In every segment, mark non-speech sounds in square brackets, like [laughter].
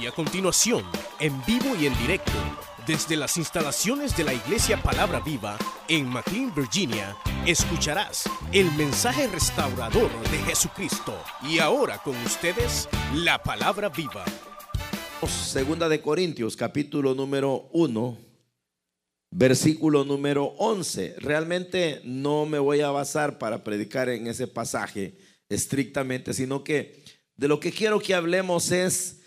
Y a continuación, en vivo y en directo, desde las instalaciones de la Iglesia Palabra Viva en McLean, Virginia, escucharás el mensaje restaurador de Jesucristo. Y ahora con ustedes, la Palabra Viva. Segunda de Corintios, capítulo número 1, versículo número 11. Realmente no me voy a basar para predicar en ese pasaje estrictamente, sino que de lo que quiero que hablemos es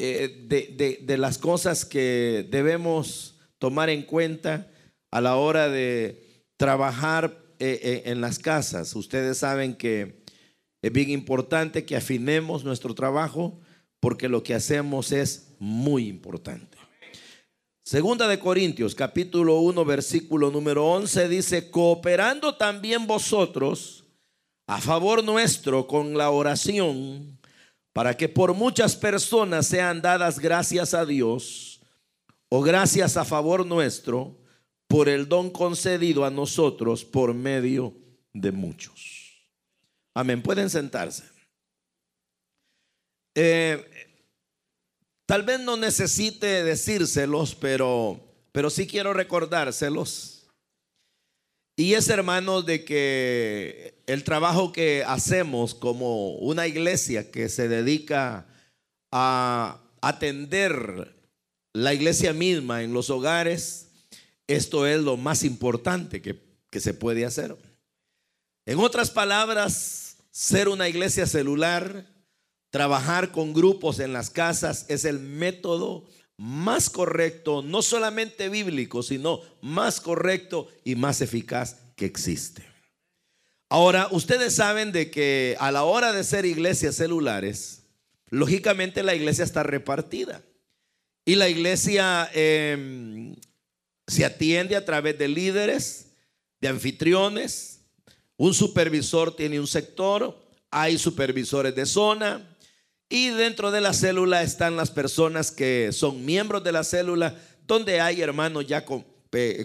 eh, de, las cosas que debemos tomar en cuenta a la hora de trabajar eh, eh, en las casas. Ustedes saben que es bien importante que afinemos nuestro trabajo porque lo que hacemos es muy importante. Segunda de Corintios, capítulo 1, versículo número 11 dice, cooperando también vosotros a favor nuestro con la oración para que por muchas personas sean dadas gracias a Dios o gracias a favor nuestro por el don concedido a nosotros por medio de muchos. Amén. Pueden sentarse. Eh, tal vez no necesite decírselos, pero, pero sí quiero recordárselos y es hermano de que el trabajo que hacemos como una iglesia que se dedica a atender la iglesia misma en los hogares, esto es lo más importante que, que se puede hacer. En otras palabras, ser una iglesia celular, trabajar con grupos en las casas es el método más correcto, no solamente bíblico, sino más correcto y más eficaz que existe. Ahora, ustedes saben de que a la hora de ser iglesias celulares, lógicamente la iglesia está repartida. Y la iglesia em, se atiende a través de líderes, de anfitriones. Un supervisor tiene un sector, hay supervisores de zona, y dentro de la célula están las personas que son miembros de la célula, donde hay hermanos ya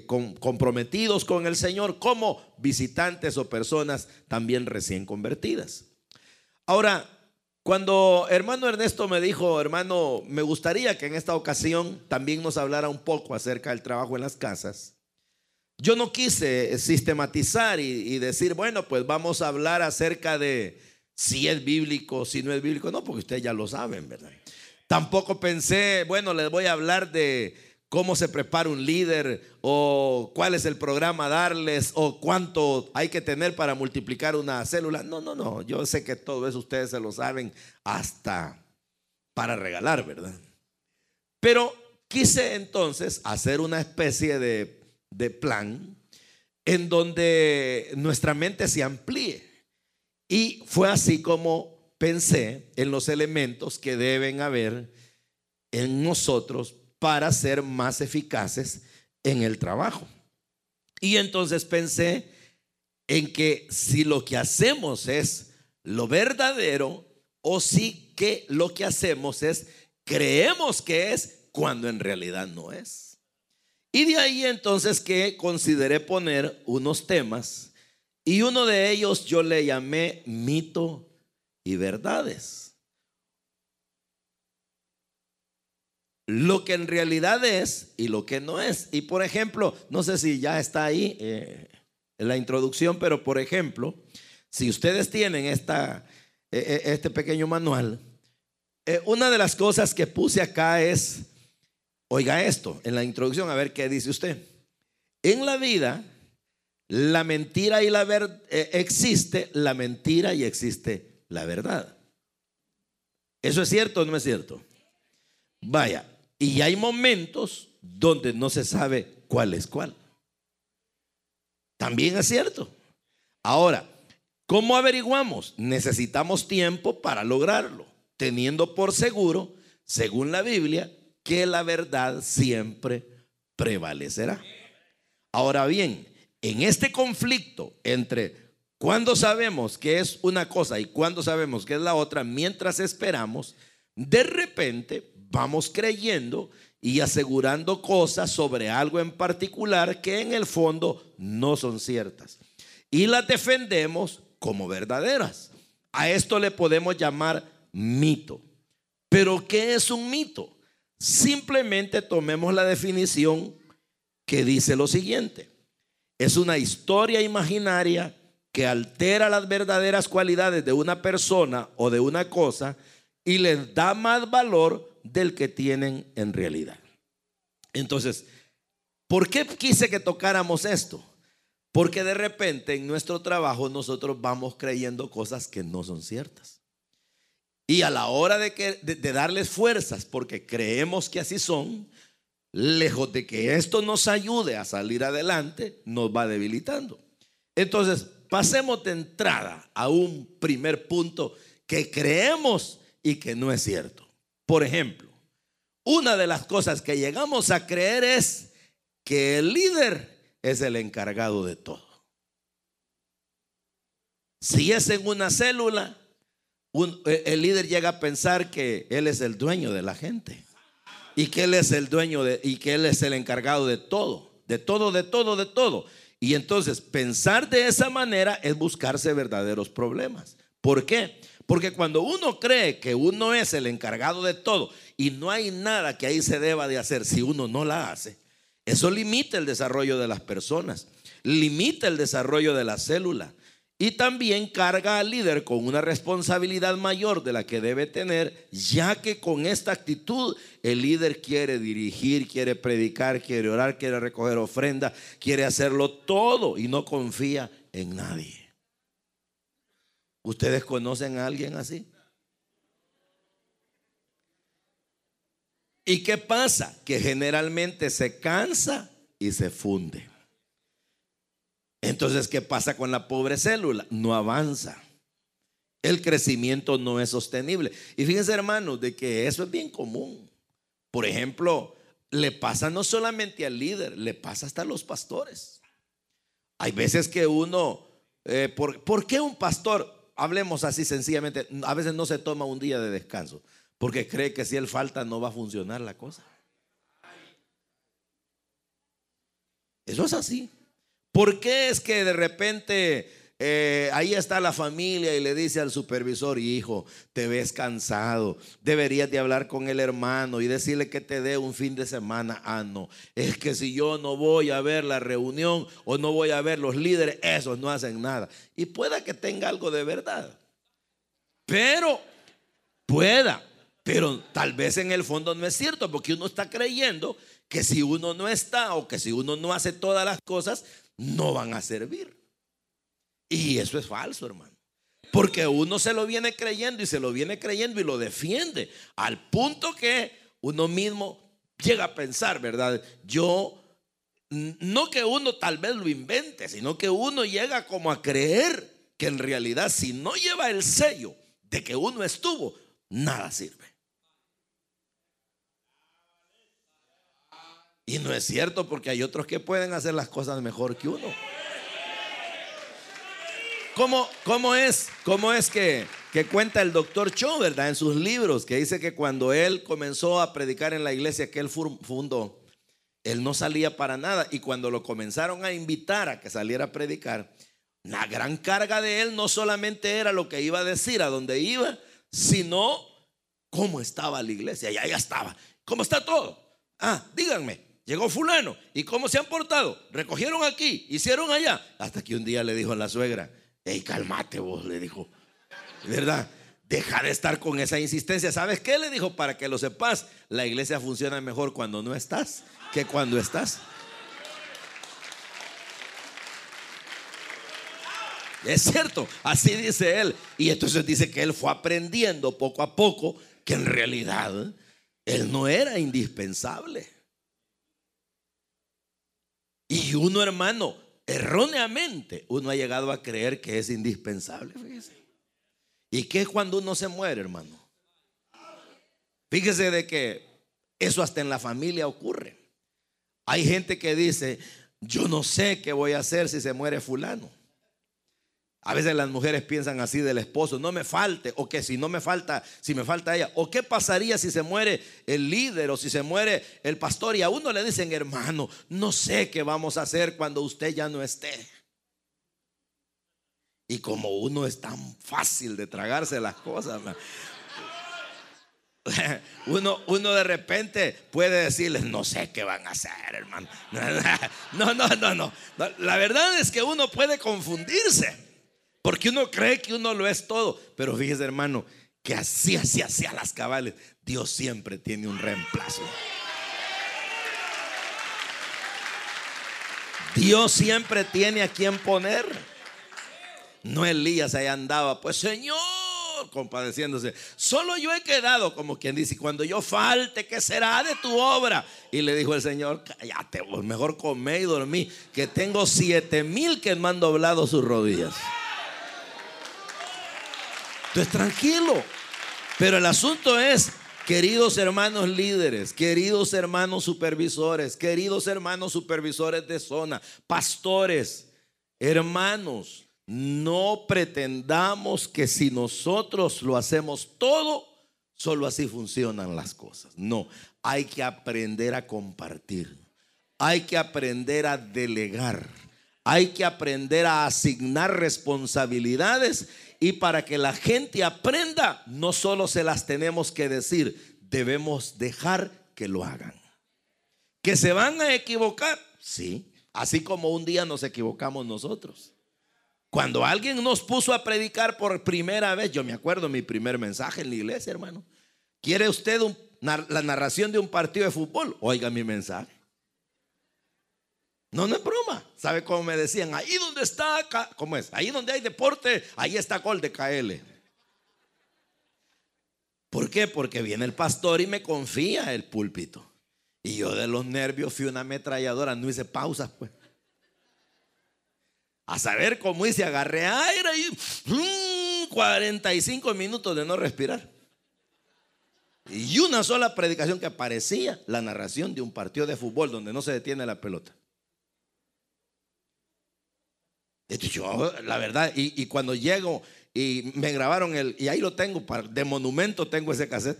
comprometidos con el Señor como visitantes o personas también recién convertidas. Ahora, cuando hermano Ernesto me dijo, hermano, me gustaría que en esta ocasión también nos hablara un poco acerca del trabajo en las casas, yo no quise sistematizar y decir, bueno, pues vamos a hablar acerca de si es bíblico, si no es bíblico, no, porque ustedes ya lo saben, ¿verdad? Tampoco pensé, bueno, les voy a hablar de cómo se prepara un líder o cuál es el programa darles o cuánto hay que tener para multiplicar una célula. No, no, no, yo sé que todo eso ustedes se lo saben hasta para regalar, ¿verdad? Pero quise entonces hacer una especie de, de plan en donde nuestra mente se amplíe. Y fue así como pensé en los elementos que deben haber en nosotros para ser más eficaces en el trabajo. Y entonces pensé en que si lo que hacemos es lo verdadero o si que lo que hacemos es creemos que es cuando en realidad no es. Y de ahí entonces que consideré poner unos temas y uno de ellos yo le llamé mito y verdades. Lo que en realidad es y lo que no es. Y por ejemplo, no sé si ya está ahí eh, en la introducción, pero por ejemplo, si ustedes tienen esta, e, e, este pequeño manual, eh, una de las cosas que puse acá es, oiga esto, en la introducción, a ver qué dice usted. En la vida la mentira y la verdad eh, existe la mentira y existe la verdad. ¿Eso es cierto o no es cierto? Vaya, y hay momentos donde no se sabe cuál es cuál. También es cierto. Ahora, ¿cómo averiguamos? Necesitamos tiempo para lograrlo, teniendo por seguro, según la Biblia, que la verdad siempre prevalecerá. Ahora bien, en este conflicto entre cuando sabemos que es una cosa y cuando sabemos que es la otra, mientras esperamos, de repente vamos creyendo y asegurando cosas sobre algo en particular que en el fondo no son ciertas. Y las defendemos como verdaderas. A esto le podemos llamar mito. Pero ¿qué es un mito? Simplemente tomemos la definición que dice lo siguiente. Es una historia imaginaria que altera las verdaderas cualidades de una persona o de una cosa y les da más valor del que tienen en realidad. Entonces, ¿por qué quise que tocáramos esto? Porque de repente en nuestro trabajo nosotros vamos creyendo cosas que no son ciertas. Y a la hora de, que, de, darles fuerzas, porque creemos que así son, lejos de que esto nos ayude a salir adelante, nos va debilitando. Entonces, pasemos de entrada a un primer punto que creemos y que no es cierto. Por ejemplo, una de las cosas que llegamos a creer es que el líder es el encargado de todo. Si es en una célula, eh, el líder llega a pensar que él es el dueño de la gente y que él es el dueño de y que él es el encargado de todo, de todo, de todo, de todo. Y entonces pensar de esa manera es buscarse verdaderos problemas. ¿Por qué? Porque cuando uno cree que uno es el encargado de todo y no hay nada que ahí se deba de hacer si uno no la hace, eso limita el desarrollo de las personas, limita el desarrollo de la célula, y también carga al líder con una responsabilidad mayor de la que debe tener, ya que con esta actitud el líder quiere dirigir, quiere predicar, quiere orar, quiere recoger ofrenda, quiere hacerlo todo y no confía en nadie. ¿Ustedes conocen a alguien así? ¿Y qué pasa? Que generalmente se cansa y se funde. Entonces, ¿qué pasa con la pobre célula? No avanza. El crecimiento no es sostenible. Y fíjense, hermanos, de que eso es bien común. Por ejemplo, le pasa no solamente al líder, le pasa hasta a los pastores. Hay veces que uno, eh, por, qué un pastor, hablemos así sencillamente, a veces no se toma un día de descanso? Porque cree que si él falta no va a funcionar la cosa. Eso es así. ¿Por qué es que de repente eh, ahí está la familia y le dice al supervisor, hijo, te ves cansado, deberías de hablar con el hermano y decirle que te dé un fin de semana? Ah, no, es que si yo no voy a ver la reunión o no voy a ver los líderes, esos no hacen nada. Y pueda que tenga algo de verdad, pero pueda, pero tal vez en el fondo no es cierto, porque uno está creyendo que si uno no está o que si uno no hace todas las cosas, no van a servir. Y eso es falso, hermano. Porque uno se lo viene creyendo y se lo viene creyendo y lo defiende al punto que uno mismo llega a pensar, ¿verdad? Yo, no que uno tal vez lo invente, sino que uno llega como a creer que en realidad si no lleva el sello de que uno estuvo, nada sirve. Y no es cierto porque hay otros que pueden hacer las cosas mejor que uno. ¿Cómo, cómo es, cómo es que, que cuenta el doctor Cho, verdad? En sus libros, que dice que cuando él comenzó a predicar en la iglesia que él fundó, él no salía para nada. Y cuando lo comenzaron a invitar a que saliera a predicar, la gran carga de él no solamente era lo que iba a decir a dónde iba, sino cómo estaba la iglesia. Y allá estaba. ¿Cómo está todo? Ah, díganme llegó fulano. ¿Y cómo se han portado? Recogieron aquí, hicieron allá. Hasta que un día le dijo a la suegra, hey, calmate vos, le dijo. ¿Verdad? Deja de estar con esa insistencia. ¿Sabes qué? Le dijo, para que lo sepas, la iglesia funciona mejor cuando no estás que cuando estás. Es cierto, así dice él. Y entonces dice que él fue aprendiendo poco a poco que en realidad él no era indispensable. Y uno, hermano, erróneamente, uno ha llegado a creer que es indispensable. ¿Y qué es cuando uno se muere, hermano? Fíjese de que eso hasta en la familia ocurre. Hay gente que dice, yo no sé qué voy a hacer si se muere fulano. A veces las mujeres piensan así del esposo, no me falte, o que si no me falta, si me falta ella, o qué pasaría si se muere el líder o si se muere el pastor y a uno le dicen, hermano, no sé qué vamos a hacer cuando usted ya no esté. Y como uno es tan fácil de tragarse las cosas, [laughs] Uno, uno de repente puede decirles, no sé qué van a hacer, hermano. [laughs] No, no, no, no. La verdad es que uno puede confundirse, porque uno cree que uno lo es todo. Pero fíjese, hermano, que así, así, así a las cabales, Dios siempre tiene un reemplazo. Dios siempre tiene a quien poner. No Elías ahí andaba, pues Señor, compadeciéndose. Solo yo he quedado, como quien dice, cuando yo falte, ¿qué será de tu obra? Y le dijo el Señor, cállate, mejor comé y dormí, que tengo siete mil que me han doblado sus rodillas. Entonces, tranquilo. Pero el asunto es, queridos hermanos líderes, queridos hermanos supervisores, queridos hermanos supervisores de zona, pastores, hermanos, no pretendamos que si nosotros lo hacemos todo, solo así funcionan las cosas. No, hay que aprender a compartir. Hay que aprender a delegar. Hay que aprender a asignar responsabilidades y para que la gente aprenda, no solo se las tenemos que decir, debemos dejar que lo hagan. ¿Que se van a equivocar? Sí, así como un día nos equivocamos nosotros. Cuando alguien nos puso a predicar por primera vez, yo me acuerdo mi primer mensaje en la iglesia, hermano. ¿Quiere usted la narración de un partido de fútbol? Oiga mi mensaje. No, no es broma. ¿Sabe cómo me decían? Ahí donde está, ¿cómo es? Ahí donde hay deporte, ahí está gol de KL. ¿Por qué? Porque viene el pastor y me confía el púlpito. Y yo de los nervios fui una ametralladora, no hice pausas, pues. A saber cómo hice, agarré aire y 45 minutos de no respirar. Y una sola predicación que parecía la narración de un partido de fútbol donde no se detiene la pelota. Yo, la verdad, y, cuando llego y me grabaron el, y ahí lo tengo, de monumento tengo ese cassette.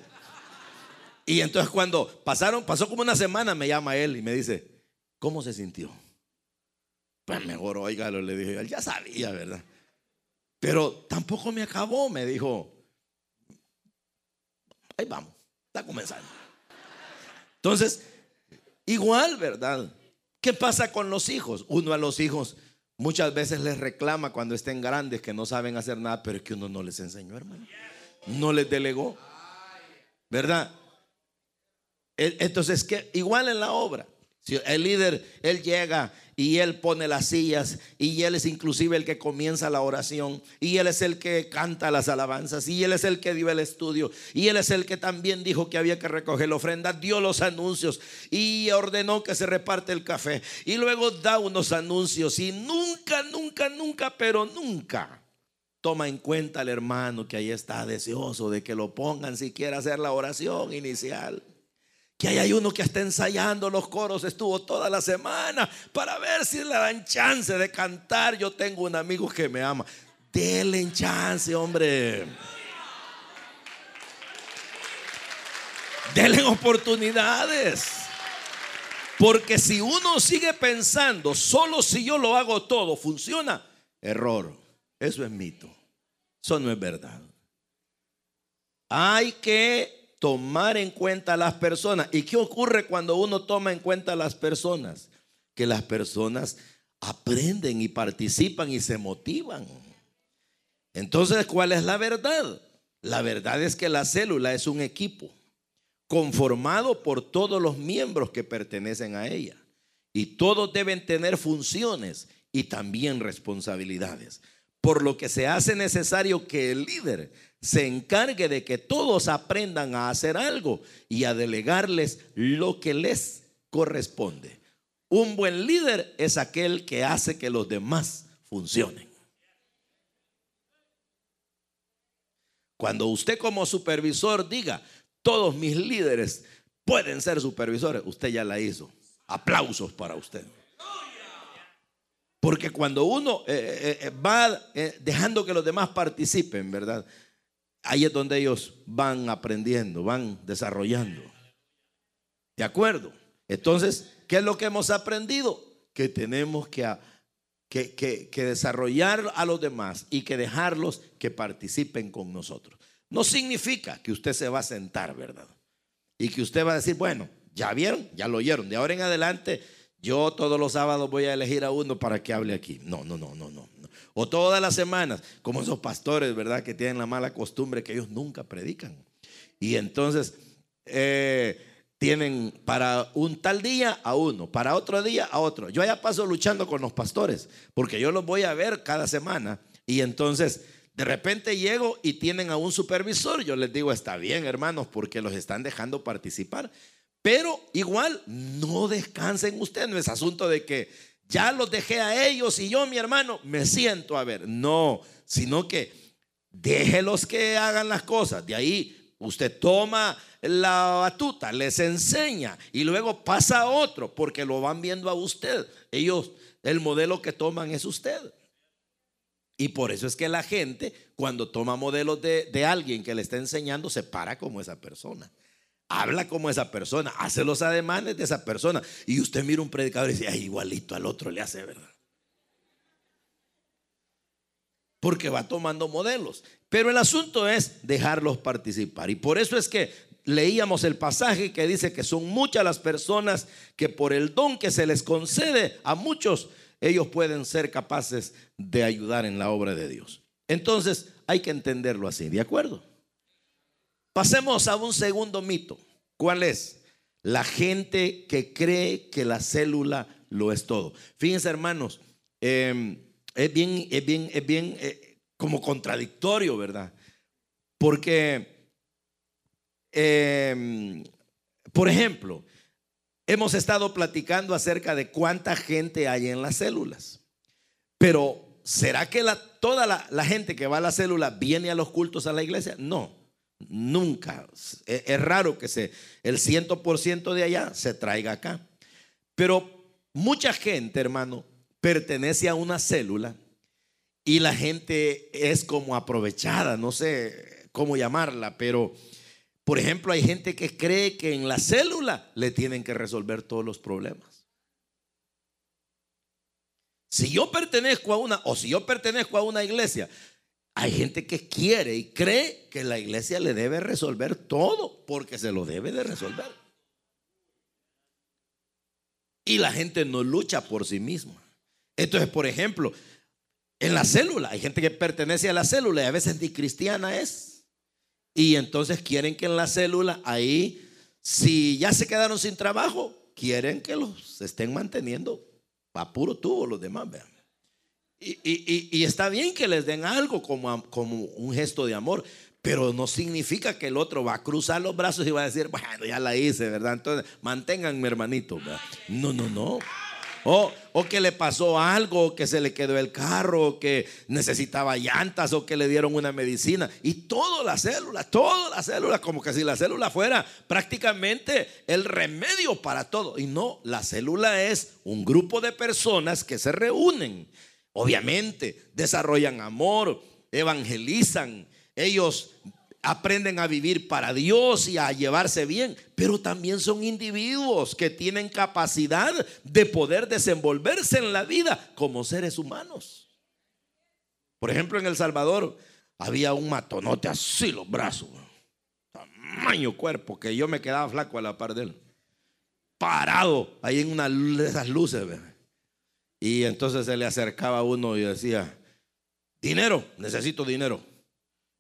Y entonces cuando pasaron, pasó como una semana, me llama él y me dice, ¿cómo se sintió? Pues mejor, oígalo, le dije, él ya sabía, ¿verdad? Pero tampoco me acabó, me dijo, ahí vamos, está comenzando. Entonces, igual, ¿verdad? ¿Qué pasa con los hijos? Uno a los hijos muchas veces les reclama cuando estén grandes que no saben hacer nada, pero es que uno no les enseñó, hermano. No les delegó. ¿Verdad? Entonces, que igual en la obra, el líder, él llega y él pone las sillas y él es inclusive el que comienza la oración y él es el que canta las alabanzas y él es el que dio el estudio y él es el que también dijo que había que recoger la ofrenda, dio los anuncios y ordenó que se reparte el café y luego da unos anuncios y nunca, nunca, nunca, pero nunca toma en cuenta al hermano que ahí está deseoso de que lo pongan si quiere hacer la oración inicial. Que hay uno que está ensayando los coros, estuvo toda la semana para ver si le dan chance de cantar. Yo tengo un amigo que me ama. Denle chance, hombre. Denle oportunidades. Porque si uno sigue pensando, solo si yo lo hago todo, funciona, error. Eso es mito. Eso no es verdad. Hay que tomar en cuenta a las personas. ¿Y qué ocurre cuando uno toma en cuenta a las personas? Que las personas aprenden y participan y se motivan. Entonces, ¿cuál es la verdad? La verdad es que la célula es un equipo conformado por todos los miembros que pertenecen a ella. Y todos deben tener funciones y también responsabilidades. Por lo que se hace necesario que el líder se encargue de que todos aprendan a hacer algo y a delegarles lo que les corresponde. Un buen líder es aquel que hace que los demás funcionen. Cuando usted como supervisor diga, todos mis líderes pueden ser supervisores, usted ya la hizo. Aplausos para usted. Porque cuando uno eh, eh, eh, va dejando que los demás participen, ¿verdad? Ahí es donde ellos van aprendiendo, van desarrollando. ¿De acuerdo? Entonces, ¿qué es lo que hemos aprendido? Que tenemos que, que, desarrollar a los demás y que dejarlos que participen con nosotros. no significa que usted se va a sentar, ¿verdad? Y que usted va a decir, bueno, ya vieron, ya lo oyeron, de ahora en adelante yo todos los sábados voy a elegir a uno para que hable aquí. No, no, no, no, no. O todas las semanas, como esos pastores, ¿verdad? Que tienen la mala costumbre que ellos nunca predican. Y entonces eh, tienen para un tal día a uno, para otro día a otro. Yo ya paso luchando con los pastores, porque yo los voy a ver cada semana. Y entonces de repente llego y tienen a un supervisor. Yo les digo, está bien, hermanos, porque los están dejando participar. Pero igual, no descansen ustedes. No es asunto de que ya los dejé a ellos y yo, mi hermano, me siento a ver. No, sino que déjelos que hagan las cosas. De ahí usted toma la batuta, les enseña y luego pasa a otro porque lo van viendo a usted. Ellos, el modelo que toman es usted. Y por eso es que la gente, cuando toma modelos de, alguien que le está enseñando, se para como esa persona. Habla como esa persona, hace los ademanes de esa persona. Y usted mira un predicador y dice, igualito al otro le hace, ¿verdad? Porque va tomando modelos. Pero el asunto es dejarlos participar. Y por eso es que leíamos el pasaje que dice que son muchas las personas que por el don que se les concede a muchos ellos pueden ser capaces de ayudar en la obra de Dios. Entonces hay que entenderlo así, ¿de acuerdo? Pasemos a un segundo mito. ¿Cuál es? La gente que cree que la célula lo es todo. Fíjense hermanos, em, es bien, es bien, es bien eh, como contradictorio, ¿verdad? Porque, em, por ejemplo, Hemos estado platicando acerca de cuánta gente hay en las células. Pero, ¿será que toda la, gente que va a la célula viene a los cultos a la iglesia? No, nunca. Es, raro que se, el 100% de allá se traiga acá. Pero mucha gente, hermano, pertenece a una célula y la gente es como aprovechada, no sé cómo llamarla, pero por ejemplo, hay gente que cree que en la célula le tienen que resolver todos los problemas. Si yo pertenezco a una, o si yo pertenezco a una iglesia, hay gente que quiere y cree que la iglesia le debe resolver todo, porque se lo debe de resolver. Y la gente no lucha por sí misma. Entonces, por ejemplo, en la célula, hay gente que pertenece a la célula y a veces ni cristiana es. Y entonces quieren que en la célula, ahí, si ya se quedaron sin trabajo, quieren que los estén manteniendo a puro tubo los demás, vean. Y, está bien que les den algo como, un gesto de amor, pero no significa que el otro va a cruzar los brazos y va a decir, bueno, ya la hice, ¿verdad? Entonces, manténganme, hermanito. No, no, no. O, que le pasó algo, que se le quedó el carro, que necesitaba llantas o que le dieron una medicina. Y todas las células, todas las células, como que si la célula fuera prácticamente el remedio para todo. Y no, la célula es un grupo de personas que se reúnen. Obviamente, desarrollan amor, evangelizan, ellos aprenden a vivir para Dios y a llevarse bien, pero también son individuos que tienen capacidad de poder desenvolverse en la vida como seres humanos. Por ejemplo, en El Salvador había un matonote así los brazos, tamaño cuerpo, que yo me quedaba flaco a la par de él, parado ahí en una de esas luces. Y entonces se le acercaba a uno y decía, dinero, necesito dinero.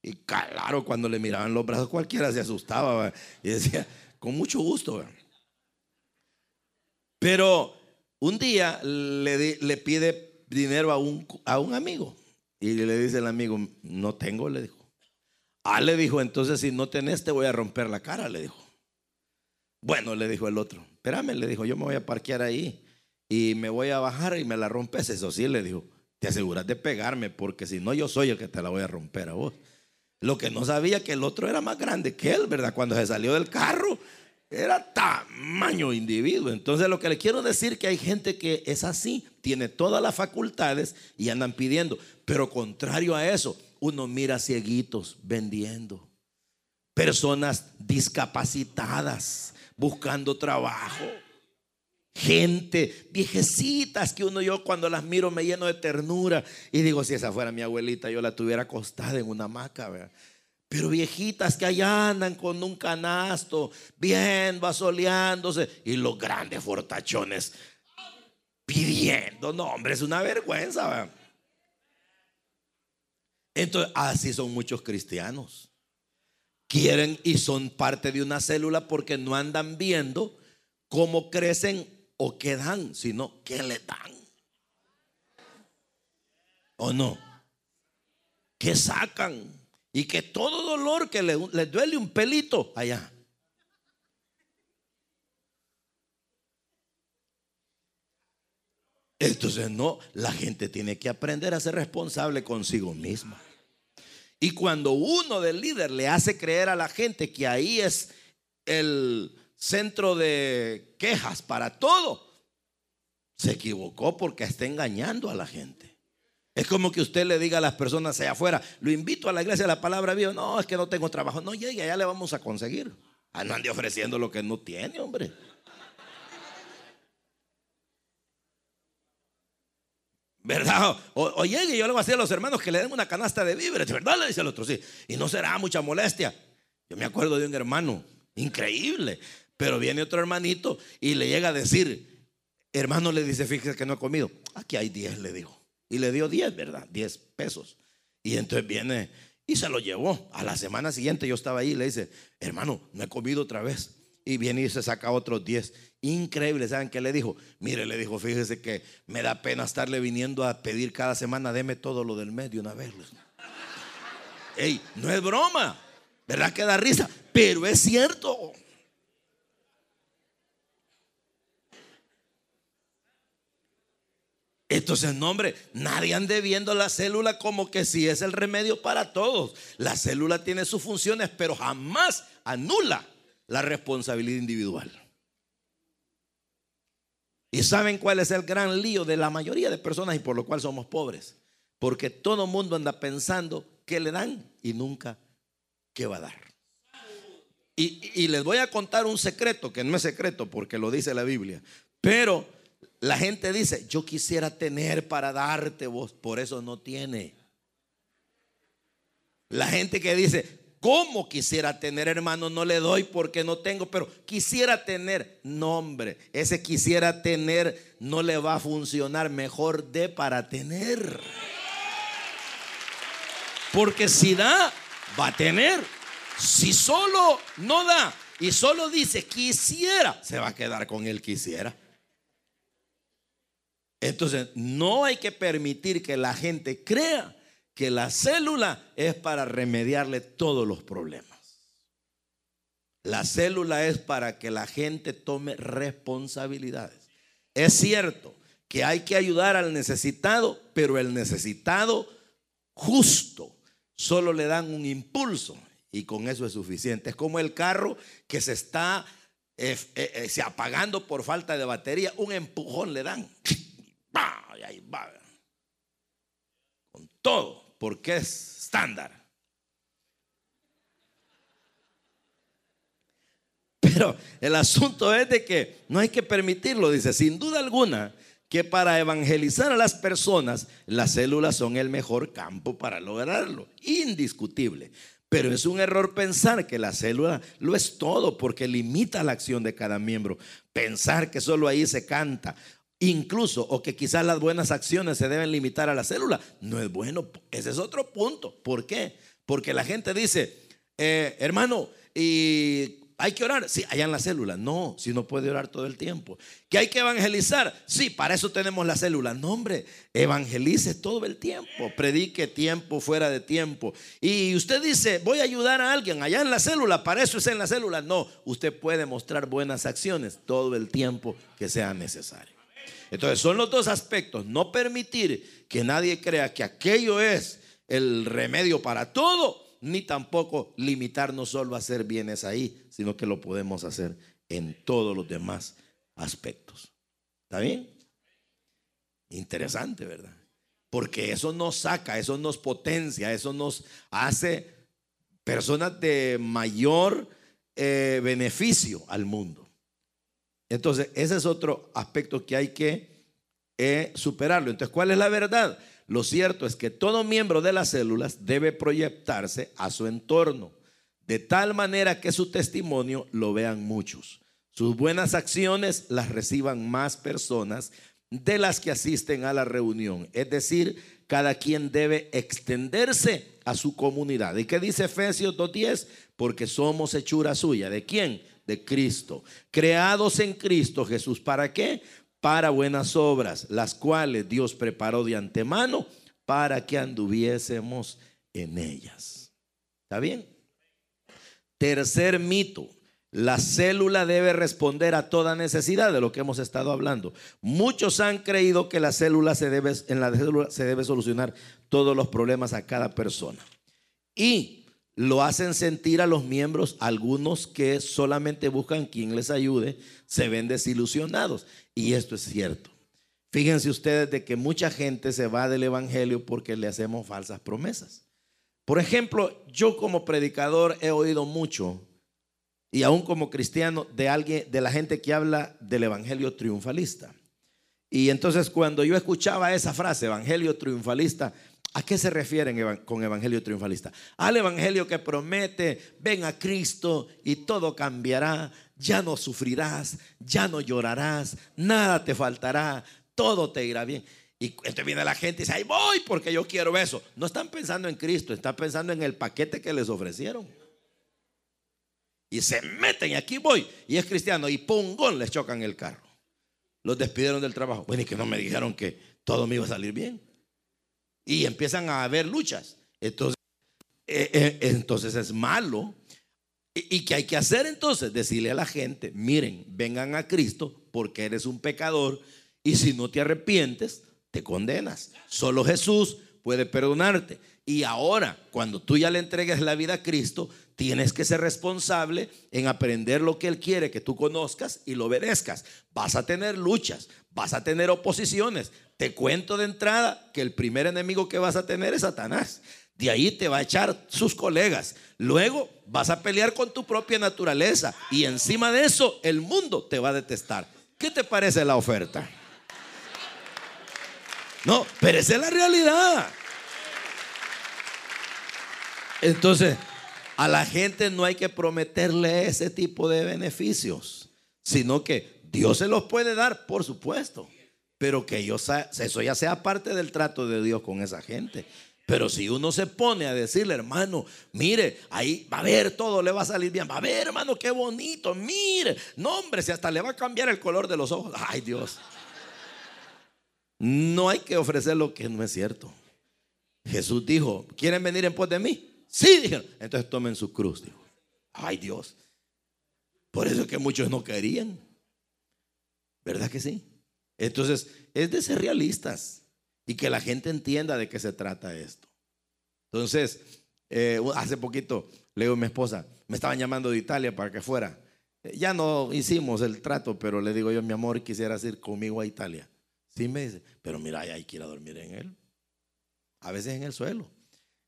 Y claro, cuando le miraban los brazos, cualquiera se asustaba y decía, con mucho gusto. Pero un día le, pide dinero a un, a un amigo y le dice el amigo, no tengo, le dijo. Ah, le dijo, entonces si no tenés te voy a romper la cara, le dijo. Bueno, le dijo el otro, espérame, le dijo, yo me voy a parquear ahí y me voy a bajar y me la rompes. Eso sí, le dijo, te aseguras de pegarme porque si no yo soy el que te la voy a romper a vos. Lo que no sabía que el otro era más grande que él, ¿verdad? Cuando se salió del carro, era tamaño individuo. Entonces lo que le quiero decir que hay gente que es así, tiene todas las facultades y andan pidiendo. Pero contrario a eso, uno mira cieguitos vendiendo. Personas discapacitadas buscando trabajo gente, viejecitas que uno yo cuando las miro me lleno de ternura y digo, si esa fuera mi abuelita, yo la tuviera acostada en una hamaca, Pero viejitas que allá andan con un canasto, bien vasoleándose, y los grandes fortachones pidiendo. No, hombre, es una vergüenza. Entonces, así son muchos cristianos. Quieren y son parte de una célula porque no andan viendo cómo crecen o qué dan, sino qué le dan. ¿O no? ¿Qué sacan? Y que todo dolor que le, le duele un pelito allá. Entonces no, la gente tiene que aprender a ser responsable consigo misma. Y cuando uno del líder le hace creer a la gente que ahí es el centro de quejas para todo, se equivocó porque está engañando a la gente. Es como que usted le diga a las personas allá afuera, lo invito a la iglesia de la palabra viva. No, es que no tengo trabajo. No llegue, ya le vamos a conseguir. Ah, no ande ofreciendo lo que no tiene, hombre. ¿Verdad? O, llegue y yo le voy a decir a los hermanos que le den una canasta de víveres, ¿verdad? Le dice el otro, sí. Y no será mucha molestia. Yo me acuerdo de un hermano, increíble. Pero viene otro hermanito y le llega a decir, hermano le dice, fíjese que no he comido. Aquí hay 10, le dijo. Y le dio 10, ¿verdad? 10 pesos. Y entonces viene y se lo llevó. A la semana siguiente yo estaba ahí y le dice, hermano, no he comido otra vez. Y viene y se saca otros 10. Increíble, ¿saben qué le dijo? Mire, le dijo, fíjese que me da pena estarle viniendo a pedir cada semana, deme todo lo del medio una vez. Ey, no es broma, ¿verdad que da risa? Pero es cierto. Entonces, no, hombre, nadie ande viendo la célula como que si es el remedio para todos. La célula tiene sus funciones, pero jamás anula la responsabilidad individual. ¿Y saben cuál es el gran lío de la mayoría de personas y por lo cual somos pobres? Porque todo mundo anda pensando que le dan y nunca qué va a dar. Y, y, les voy a contar un secreto, que no es secreto porque lo dice la Biblia. Pero la gente dice, yo quisiera tener para darte vos, por eso no tiene. La gente que dice, ¿Cómo quisiera tener, hermano? No le doy porque no tengo, pero quisiera tener. nombre. ese quisiera tener no le va a funcionar. Mejor de para tener. Porque si da, va a tener. Si solo no da y solo dice quisiera, se va a quedar con el quisiera. Entonces, no hay que permitir que la gente crea que la célula es para remediarle todos los problemas. La célula es para que la gente tome responsabilidades. Es cierto que hay que ayudar al necesitado, pero el necesitado justo solo le dan un impulso y con eso es suficiente. Es como el carro que se está eh, eh, eh, se apagando por falta de batería, un empujón le dan. Va. Con todo porque es estándar. Pero el asunto es de que no hay que permitirlo, dice, sin duda alguna, que para evangelizar a las personas, las células son el mejor campo para lograrlo, indiscutible. Pero es un error pensar que la célula lo es todo porque limita la acción de cada miembro. Pensar que solo ahí se canta incluso o que quizás las buenas acciones se deben limitar a la célula, no es bueno. Ese es otro punto. ¿Por qué? Porque la gente dice, eh, hermano, y hay que orar, sí, allá en la célula. No, si no puede orar todo el tiempo. Que hay que evangelizar, sí, para eso tenemos la célula. No, hombre, evangelice todo el tiempo, predique tiempo fuera de tiempo. Y usted dice, voy a ayudar a alguien allá en la célula, para eso es en la célula. No, usted puede mostrar buenas acciones todo el tiempo que sea necesario. Entonces son los dos aspectos. No permitir que nadie crea que aquello es el remedio para todo, ni tampoco limitarnos solo a hacer bienes ahí, sino que lo podemos hacer en todos los demás aspectos. ¿Está bien? Interesante, ¿verdad? Porque eso nos saca, eso nos potencia, eso nos hace personas de mayor eh, beneficio al mundo. Entonces, ese es otro aspecto que hay que eh, superarlo. Entonces, ¿cuál es la verdad? lo cierto es que todo miembro de las células debe proyectarse a su entorno, de tal manera que su testimonio lo vean muchos. Sus buenas acciones las reciban más personas de las que asisten a la reunión. Es decir, cada quien debe extenderse a su comunidad. ¿Y qué dice Efesios 2.10? Porque somos hechura suya. ¿De quién? De Cristo. Creados en Cristo Jesús. ¿Para qué? Para buenas obras, las cuales Dios preparó de antemano para que anduviésemos en ellas. ¿Está bien? Tercer mito. La célula debe responder a toda necesidad de lo que hemos estado hablando. Muchos han creído que la célula se debe, en la célula se debe solucionar todos los problemas a cada persona. Y lo hacen sentir a los miembros, algunos que solamente buscan quien les ayude, se ven desilusionados. Y esto es cierto. Fíjense ustedes de que mucha gente se va del Evangelio porque le hacemos falsas promesas. Por ejemplo, yo como predicador he oído mucho y aún como cristiano de alguien de la gente que habla del evangelio triunfalista. Y entonces cuando yo escuchaba esa frase, evangelio triunfalista, ¿a qué se refieren con evangelio triunfalista? Al evangelio que promete, ven a Cristo y todo cambiará, ya no sufrirás, ya no llorarás, nada te faltará, todo te irá bien. Y entonces viene la gente y dice, ahí voy porque yo quiero eso. No están pensando en Cristo, están pensando en el paquete que les ofrecieron y se meten y aquí voy. Y es cristiano y pongón les chocan el carro. Los despidieron del trabajo. Bueno, y que no me dijeron que todo me iba a salir bien. Y empiezan a haber luchas. Entonces, eh, eh, entonces es malo. ¿Y, ¿Y qué hay que hacer entonces? Decirle a la gente, miren, vengan a Cristo porque eres un pecador y si no te arrepientes, te condenas. Solo Jesús puede perdonarte. Y ahora, cuando tú ya le entregues la vida a Cristo, tienes que ser responsable en aprender lo que Él quiere que tú conozcas y lo obedezcas. Vas a tener luchas, vas a tener oposiciones. Te cuento de entrada que el primer enemigo que vas a tener es Satanás. De ahí te va a echar sus colegas. Luego vas a pelear con tu propia naturaleza. Y encima de eso, el mundo te va a detestar. ¿Qué te parece la oferta? No, pero esa es la realidad. Entonces, a la gente no hay que prometerle ese tipo de beneficios, sino que Dios se los puede dar, por supuesto, pero que eso ya sea parte del trato de Dios con esa gente. Pero si uno se pone a decirle, hermano, mire, ahí va a ver, todo le va a salir bien. Va a ver, hermano, qué bonito. Mire, no, hombre, si hasta le va a cambiar el color de los ojos. Ay, Dios. No hay que ofrecer lo que no es cierto. Jesús dijo, ¿quieren venir en pos de mí? Sí, dijeron. Entonces tomen su cruz, dijo. Ay Dios. Por eso es que muchos no querían. ¿Verdad que sí? Entonces, es de ser realistas y que la gente entienda de qué se trata esto. Entonces, eh, hace poquito le digo a mi esposa, me estaban llamando de Italia para que fuera. Eh, ya no hicimos el trato, pero le digo yo, mi amor, quisieras ir conmigo a Italia. Sí me dice, pero mira, hay que ir a dormir en él. A veces en el suelo.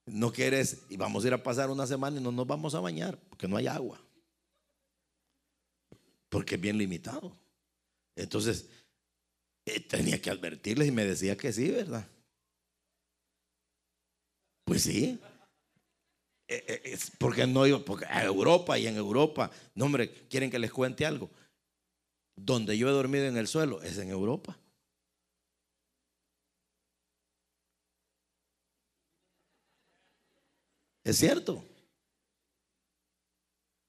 No quieres, y vamos a ir a pasar una semana y no nos vamos a bañar, porque no hay agua. Porque es bien limitado. Entonces, tenía que advertirles y me decía que sí, ¿verdad? Pues sí. Eh, eh, es porque no iba, porque a Europa y en Europa, no hombre, quieren que les cuente algo. Donde yo he dormido en el suelo es en Europa. Es cierto.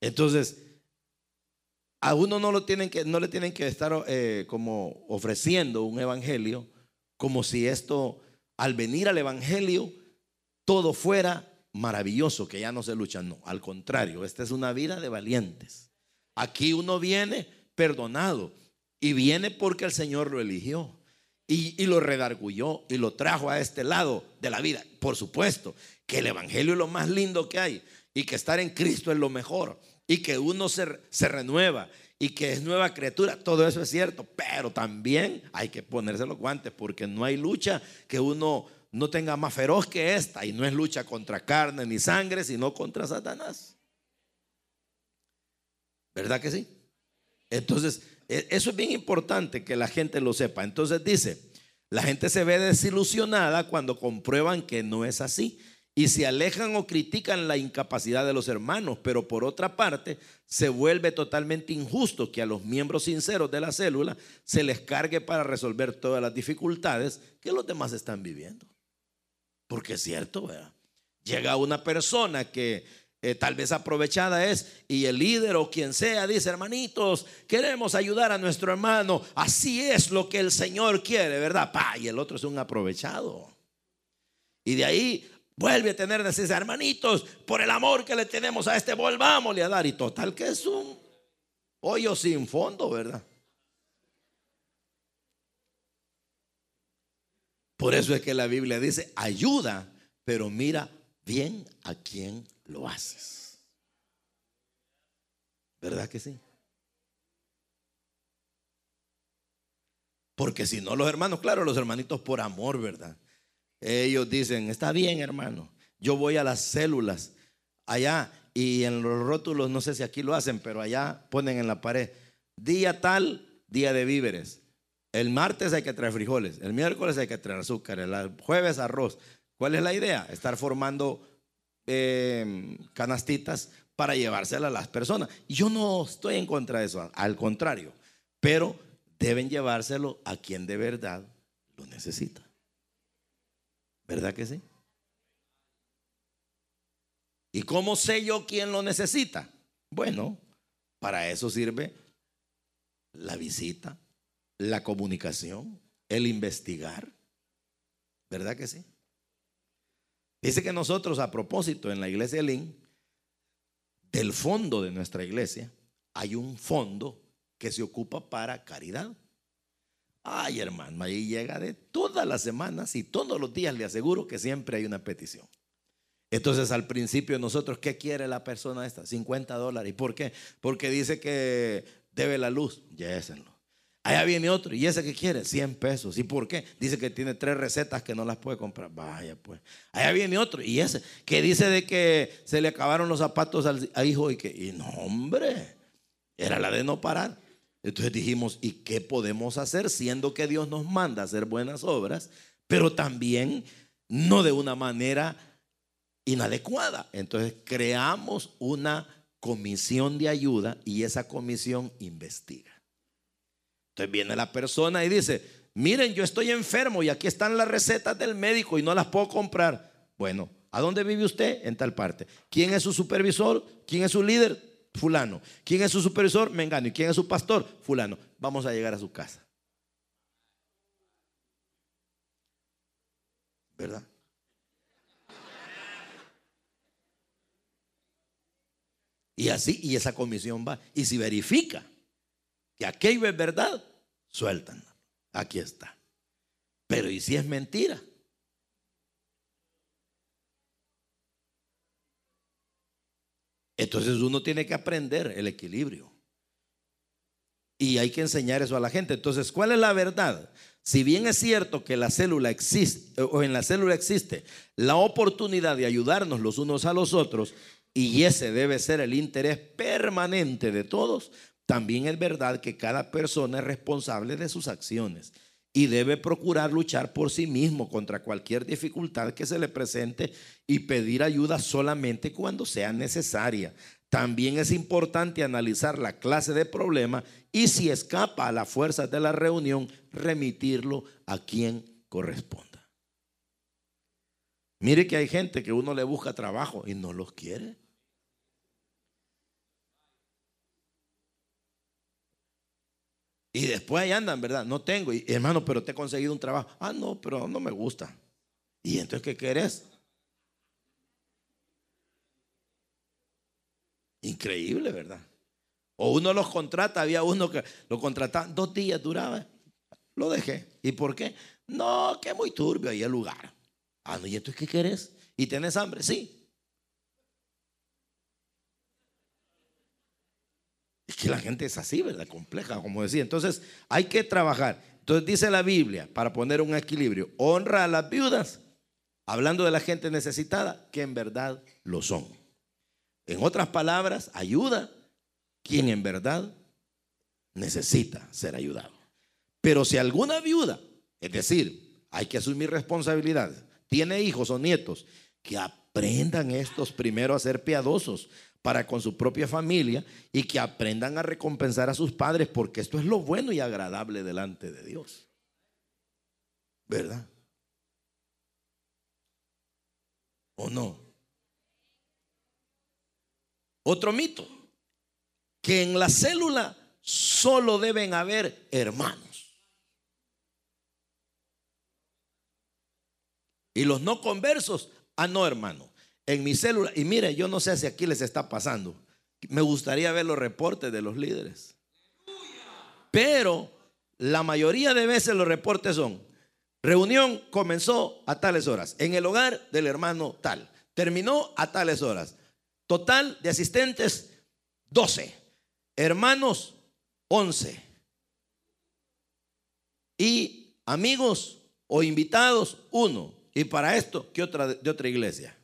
Entonces, a uno no, lo tienen que, no le tienen que estar eh, como ofreciendo un evangelio, como si esto, al venir al evangelio, todo fuera maravilloso, que ya no se luchan. No, al contrario, esta es una vida de valientes. Aquí uno viene perdonado y viene porque el Señor lo eligió. Y, y, lo redargulló y lo trajo a este lado de la vida, por supuesto que el Evangelio es lo más lindo que hay y que estar en Cristo es lo mejor y que uno se, se renueva y que es nueva criatura, todo eso es cierto, pero también hay que ponerse los guantes porque no hay lucha que uno no tenga más feroz que esta y no es lucha contra carne ni sangre, sino contra Satanás. ¿Verdad que sí? Entonces, e, eso es bien importante que la gente lo sepa. Entonces dice, La gente se ve desilusionada cuando comprueban que no es así y se alejan o critican la incapacidad de los hermanos, pero por otra parte se vuelve totalmente injusto que a los miembros sinceros de la célula se les cargue para resolver todas las dificultades que los demás están viviendo. Porque es cierto, ¿verdad? Llega una persona que eh, tal vez aprovechada es y el líder o quien sea dice, hermanitos, queremos ayudar a nuestro hermano, así es lo que el Señor quiere, ¿verdad? Pa, y el otro es un aprovechado. Y de ahí Vuelve a tener necesidad, hermanitos, por el amor que le tenemos a este, volvámosle a dar. Y total que es un hoyo sin fondo, ¿verdad? Por eso es que la Biblia dice, ayuda, pero mira bien a quién lo haces. ¿Verdad que sí? Porque si no los hermanos, claro, los hermanitos por amor, ¿verdad? Ellos dicen, está bien hermano, yo voy a las células allá y en los rótulos, no sé si aquí lo hacen, pero allá ponen en la pared, día tal, día de víveres. El martes hay que traer frijoles, el miércoles hay que traer azúcar, el jueves arroz. ¿Cuál es la idea? Estar formando em, canastitas para llevárselas a las personas. Yo no estoy en contra de eso, al contrario, pero deben llevárselo a quien de verdad lo necesita. ¿Verdad que sí? ¿Y cómo sé yo quién lo necesita? Bueno, para eso sirve la visita, la comunicación, el investigar. ¿Verdad que sí? Dice que nosotros a propósito en la iglesia de Lin, del fondo de nuestra iglesia, hay un fondo que se ocupa para caridad. Ay, hermano, ahí llega de todas las semanas y todos los días le aseguro que siempre hay una petición. Entonces al principio nosotros, ¿qué quiere la persona esta? 50 dólares. ¿Y por qué? Porque dice que debe la luz. Yésenlo. Allá viene otro. ¿Y ese que quiere? 100 pesos. ¿Y por qué? Dice que tiene tres recetas que no las puede comprar. Vaya pues. Allá viene otro. ¿Y ese? Que dice de que se le acabaron los zapatos al, hijo y que... Y no, hombre. Era la de no parar. Entonces dijimos, ¿y qué podemos hacer siendo que Dios nos manda hacer buenas obras, pero también no de una manera inadecuada? Entonces creamos una comisión de ayuda y esa comisión investiga. Entonces viene la persona y dice, miren, yo estoy enfermo y aquí están las recetas del médico y no las puedo comprar. Bueno, ¿a dónde vive usted? En tal parte. ¿Quién es su supervisor? ¿Quién es su líder? Fulano. ¿Quién es su supervisor? Mengano. ¿Y quién es su pastor? Fulano. Vamos a llegar a su casa. ¿Verdad? Y así, y esa comisión va. Y si verifica que aquello es verdad, sueltan. Aquí está. Pero ¿y si es mentira? Entonces uno tiene que aprender el equilibrio. Y hay que enseñar eso a la gente. Entonces, ¿cuál es la verdad? Si bien es cierto que la célula existe, o en la célula existe la oportunidad de ayudarnos los unos a los otros, y ese debe ser el interés permanente de todos, también es verdad que cada persona es responsable de sus acciones y debe procurar luchar por sí mismo contra cualquier dificultad que se le presente y pedir ayuda solamente cuando sea necesaria. También es importante analizar la clase de problema y si escapa a las fuerzas de la reunión, remitirlo a quien corresponda. Mire que hay gente que uno le busca trabajo y no los quiere. Y después ahí andan, ¿verdad? No tengo. Hermano, pero te he conseguido un trabajo. Ah, no, pero no me gusta. ¿Y entonces qué querés? Increíble, ¿verdad? O uno los contrata, había uno que lo contrataba, dos días duraba, lo dejé. ¿Y por qué? No, que muy turbio ahí el lugar. Ah, no, ¿y entonces qué querés? ¿Y tenés hambre? Sí. Que la gente es así, ¿verdad? Compleja, como decía. Entonces, hay que trabajar. Entonces, dice la Biblia, para poner un equilibrio, honra a las viudas, hablando de la gente necesitada, que en verdad lo son. En otras palabras, ayuda quien en verdad necesita ser ayudado. Pero si alguna viuda Es decir, hay que asumir responsabilidad. Tiene hijos o nietos que aprendan estos primero a ser piadosos para con su propia familia y que aprendan a recompensar a sus padres porque esto es lo bueno y agradable delante de Dios. ¿Verdad? ¿O no? Otro mito, que en la célula solo deben haber hermanos. Y los no conversos, ah, no, hermano. En mi célula, y mire, yo no sé si aquí les está pasando. Me gustaría ver los reportes de los líderes. Pero la mayoría de veces los reportes son, reunión comenzó a tales horas, en el hogar del hermano tal, terminó a tales horas. Total de asistentes, 12. Hermanos, 11. Y amigos o invitados, uno. Y para esto, ¿qué otra de otra iglesia?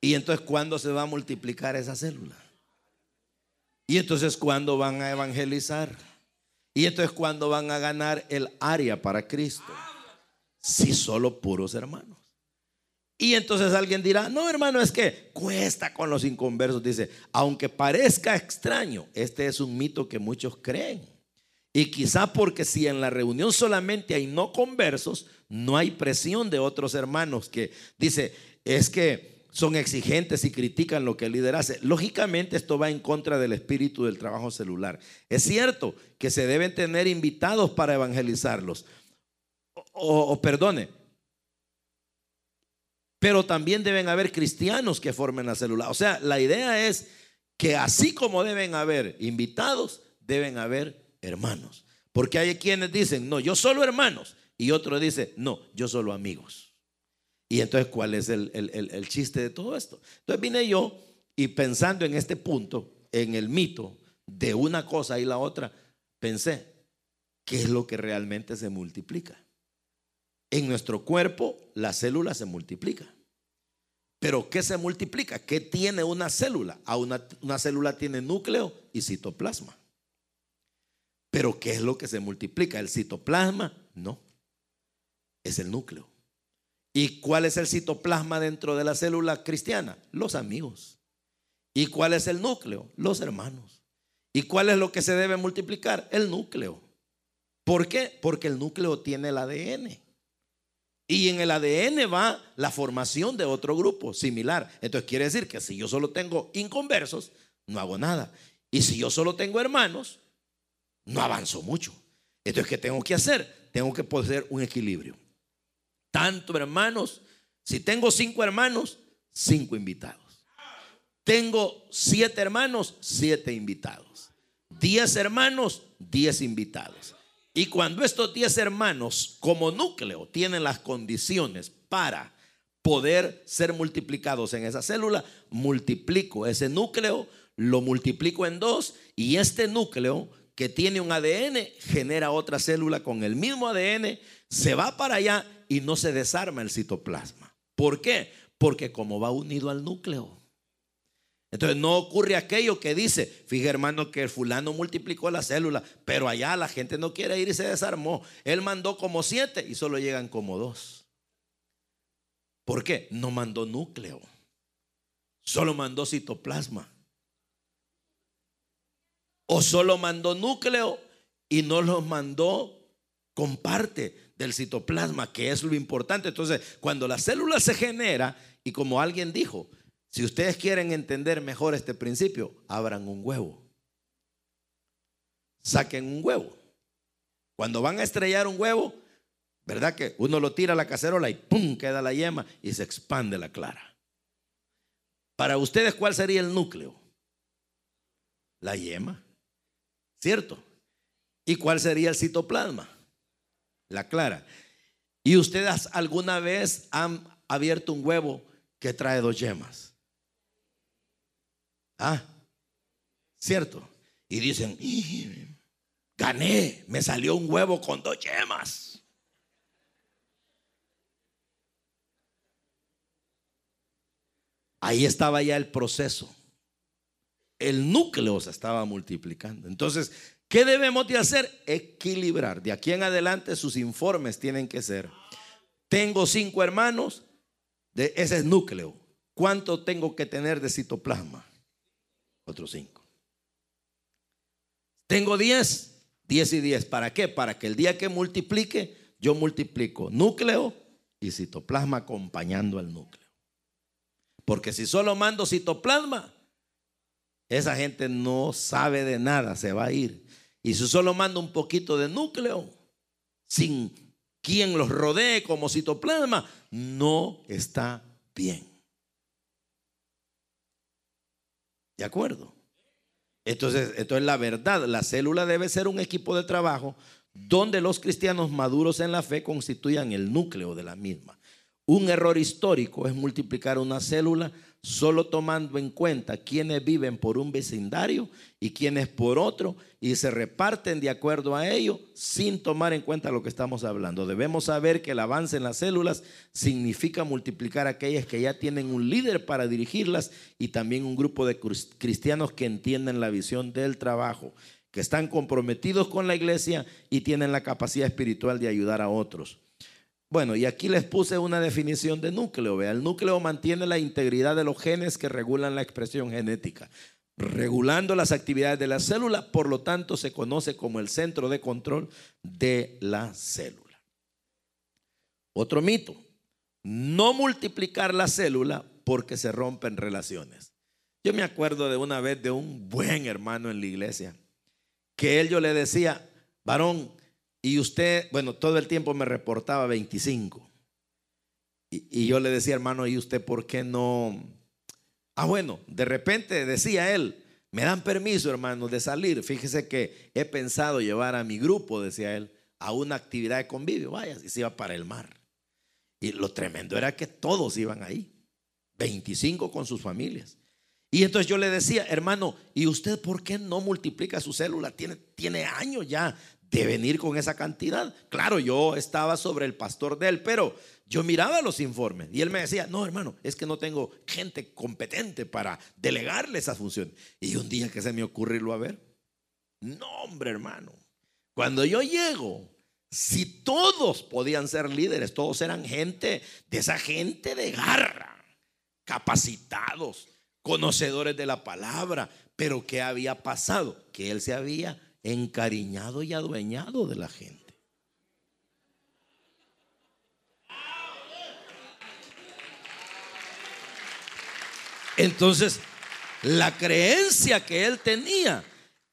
Y entonces, ¿cuándo se va a multiplicar esa célula? Y entonces, ¿cuándo van a evangelizar? Y entonces, ¿cuándo van a ganar el área para Cristo? Si solo puros hermanos. Y entonces alguien dirá, no hermano, es que cuesta con los inconversos. Dice, aunque parezca extraño, este es un mito que muchos creen. Y quizá porque si en la reunión solamente hay no conversos, no hay presión de otros hermanos que dice, es que son exigentes y critican lo que el líder hace. Lógicamente esto va en contra del espíritu del trabajo celular. Es cierto que se deben tener invitados para evangelizarlos. O, perdone, pero también deben haber cristianos que formen la célula. O sea, la idea es que así como deben haber invitados, deben haber hermanos. Porque hay quienes dicen, no, yo solo hermanos. Y otro dice, no, yo solo amigos. Y entonces, ¿cuál es el, el chiste de todo esto? Entonces vine yo y pensando en este punto, en el mito de una cosa y la otra, pensé, ¿qué es lo que realmente se multiplica? En nuestro cuerpo la célula se multiplica. Pero ¿qué se multiplica? ¿Qué tiene una célula? A una, una, célula tiene núcleo y citoplasma. Pero ¿qué es lo que se multiplica? ¿El citoplasma? No. Es el núcleo. ¿Y cuál es el citoplasma dentro de la célula cristiana? Los amigos. ¿Y cuál es el núcleo? Los hermanos. ¿Y cuál es lo que se debe multiplicar? El núcleo. ¿Por qué? Porque el núcleo tiene el ADN. Y en el ADN va la formación de otro grupo similar. Entonces quiere decir que si yo solo tengo inconversos, no hago nada. Y si yo solo tengo hermanos, no avanzo mucho. Entonces, ¿qué tengo que hacer? Tengo que poseer un equilibrio. Tanto hermanos, si tengo cinco hermanos, cinco invitados. Tengo siete hermanos, siete invitados. Diez hermanos, diez invitados. Y cuando estos diez hermanos como núcleo tienen las condiciones para poder ser multiplicados en esa célula, multiplico ese núcleo, lo multiplico en dos y este núcleo que tiene un ADN genera otra célula con el mismo ADN, se va para allá y no se desarma el citoplasma. ¿Por qué? Porque como va unido al núcleo. Entonces no ocurre aquello que dice, fíjate hermano que el fulano multiplicó la célula, pero allá la gente no quiere ir y se desarmó. Él mandó como siete y solo llegan como dos. ¿Por qué? No mandó núcleo, solo mandó citoplasma. O solo mandó núcleo y no los mandó con parte del citoplasma, que es lo importante. Entonces, cuando la célula se genera, y como alguien dijo, si ustedes quieren entender mejor este principio, abran un huevo. Saquen un huevo. Cuando van a estrellar un huevo, ¿verdad que uno lo tira a la cacerola y ¡pum! queda la yema y se expande la clara? Para ustedes, ¿cuál sería el núcleo? La yema, ¿cierto? ¿Y cuál sería el citoplasma? La clara. ¿Y ustedes alguna vez han abierto un huevo que trae dos yemas? Ah, cierto. Y dicen, gané, me salió un huevo con dos yemas. Ahí estaba ya el proceso. El núcleo se estaba multiplicando. Entonces, ¿Qué debemos de hacer? Equilibrar. De aquí en adelante sus informes tienen que ser. Tengo cinco hermanos, ese es núcleo. ¿Cuánto tengo que tener de citoplasma? Otros cinco. Tengo diez, diez y diez. ¿Para qué? Para que el día que multiplique, yo multiplico núcleo y citoplasma acompañando al núcleo. Porque si solo mando citoplasma, esa gente no sabe de nada, se va a ir. Y si solo mando un poquito de núcleo, sin quien los rodee como citoplasma, no está bien. ¿De acuerdo? Entonces, esto es la verdad. La célula debe ser un equipo de trabajo donde los cristianos maduros en la fe constituyan el núcleo de la misma. Un error histórico es multiplicar una célula solo tomando en cuenta quienes viven por un vecindario y quienes por otro y se reparten de acuerdo a ello sin tomar en cuenta lo que estamos hablando. Debemos saber que el avance en las células significa multiplicar aquellas que ya tienen un líder para dirigirlas y también un grupo de cristianos que entienden la visión del trabajo, que están comprometidos con la iglesia y tienen la capacidad espiritual de ayudar a otros. Bueno, y aquí les puse una definición de núcleo. Vea, el núcleo mantiene la integridad de los genes que regulan la expresión genética, regulando las actividades de la célula, por lo tanto se conoce como el centro de control de la célula. Otro mito, no multiplicar la célula porque se rompen relaciones. Yo me acuerdo de una vez de un buen hermano en la iglesia, que él yo le decía, varón, y usted, bueno, todo el tiempo me reportaba 25. Y, yo le decía, hermano, ¿y usted por qué no? Ah, bueno, de repente decía él, me dan permiso, hermano, de salir. Fíjese que he pensado llevar a mi grupo, decía él, a una actividad de convivio. Vaya, y se iba para el mar. Y lo tremendo era que todos iban ahí. 25 con sus familias. Y entonces yo le decía, hermano, ¿y usted por qué no multiplica su célula? Tiene, tiene años ya de venir con esa cantidad. Claro, yo estaba sobre el pastor de él, pero yo miraba los informes y él me decía, no hermano, es que no tengo gente competente para delegarle esa función. Y un día que se me ocurre irlo a ver, no hombre hermano, cuando yo llego, si todos podían ser líderes, todos eran gente, de esa gente de garra, capacitados, conocedores de la palabra, pero ¿qué había pasado? Que él se había encariñado y adueñado de la gente. Entonces, la creencia que él tenía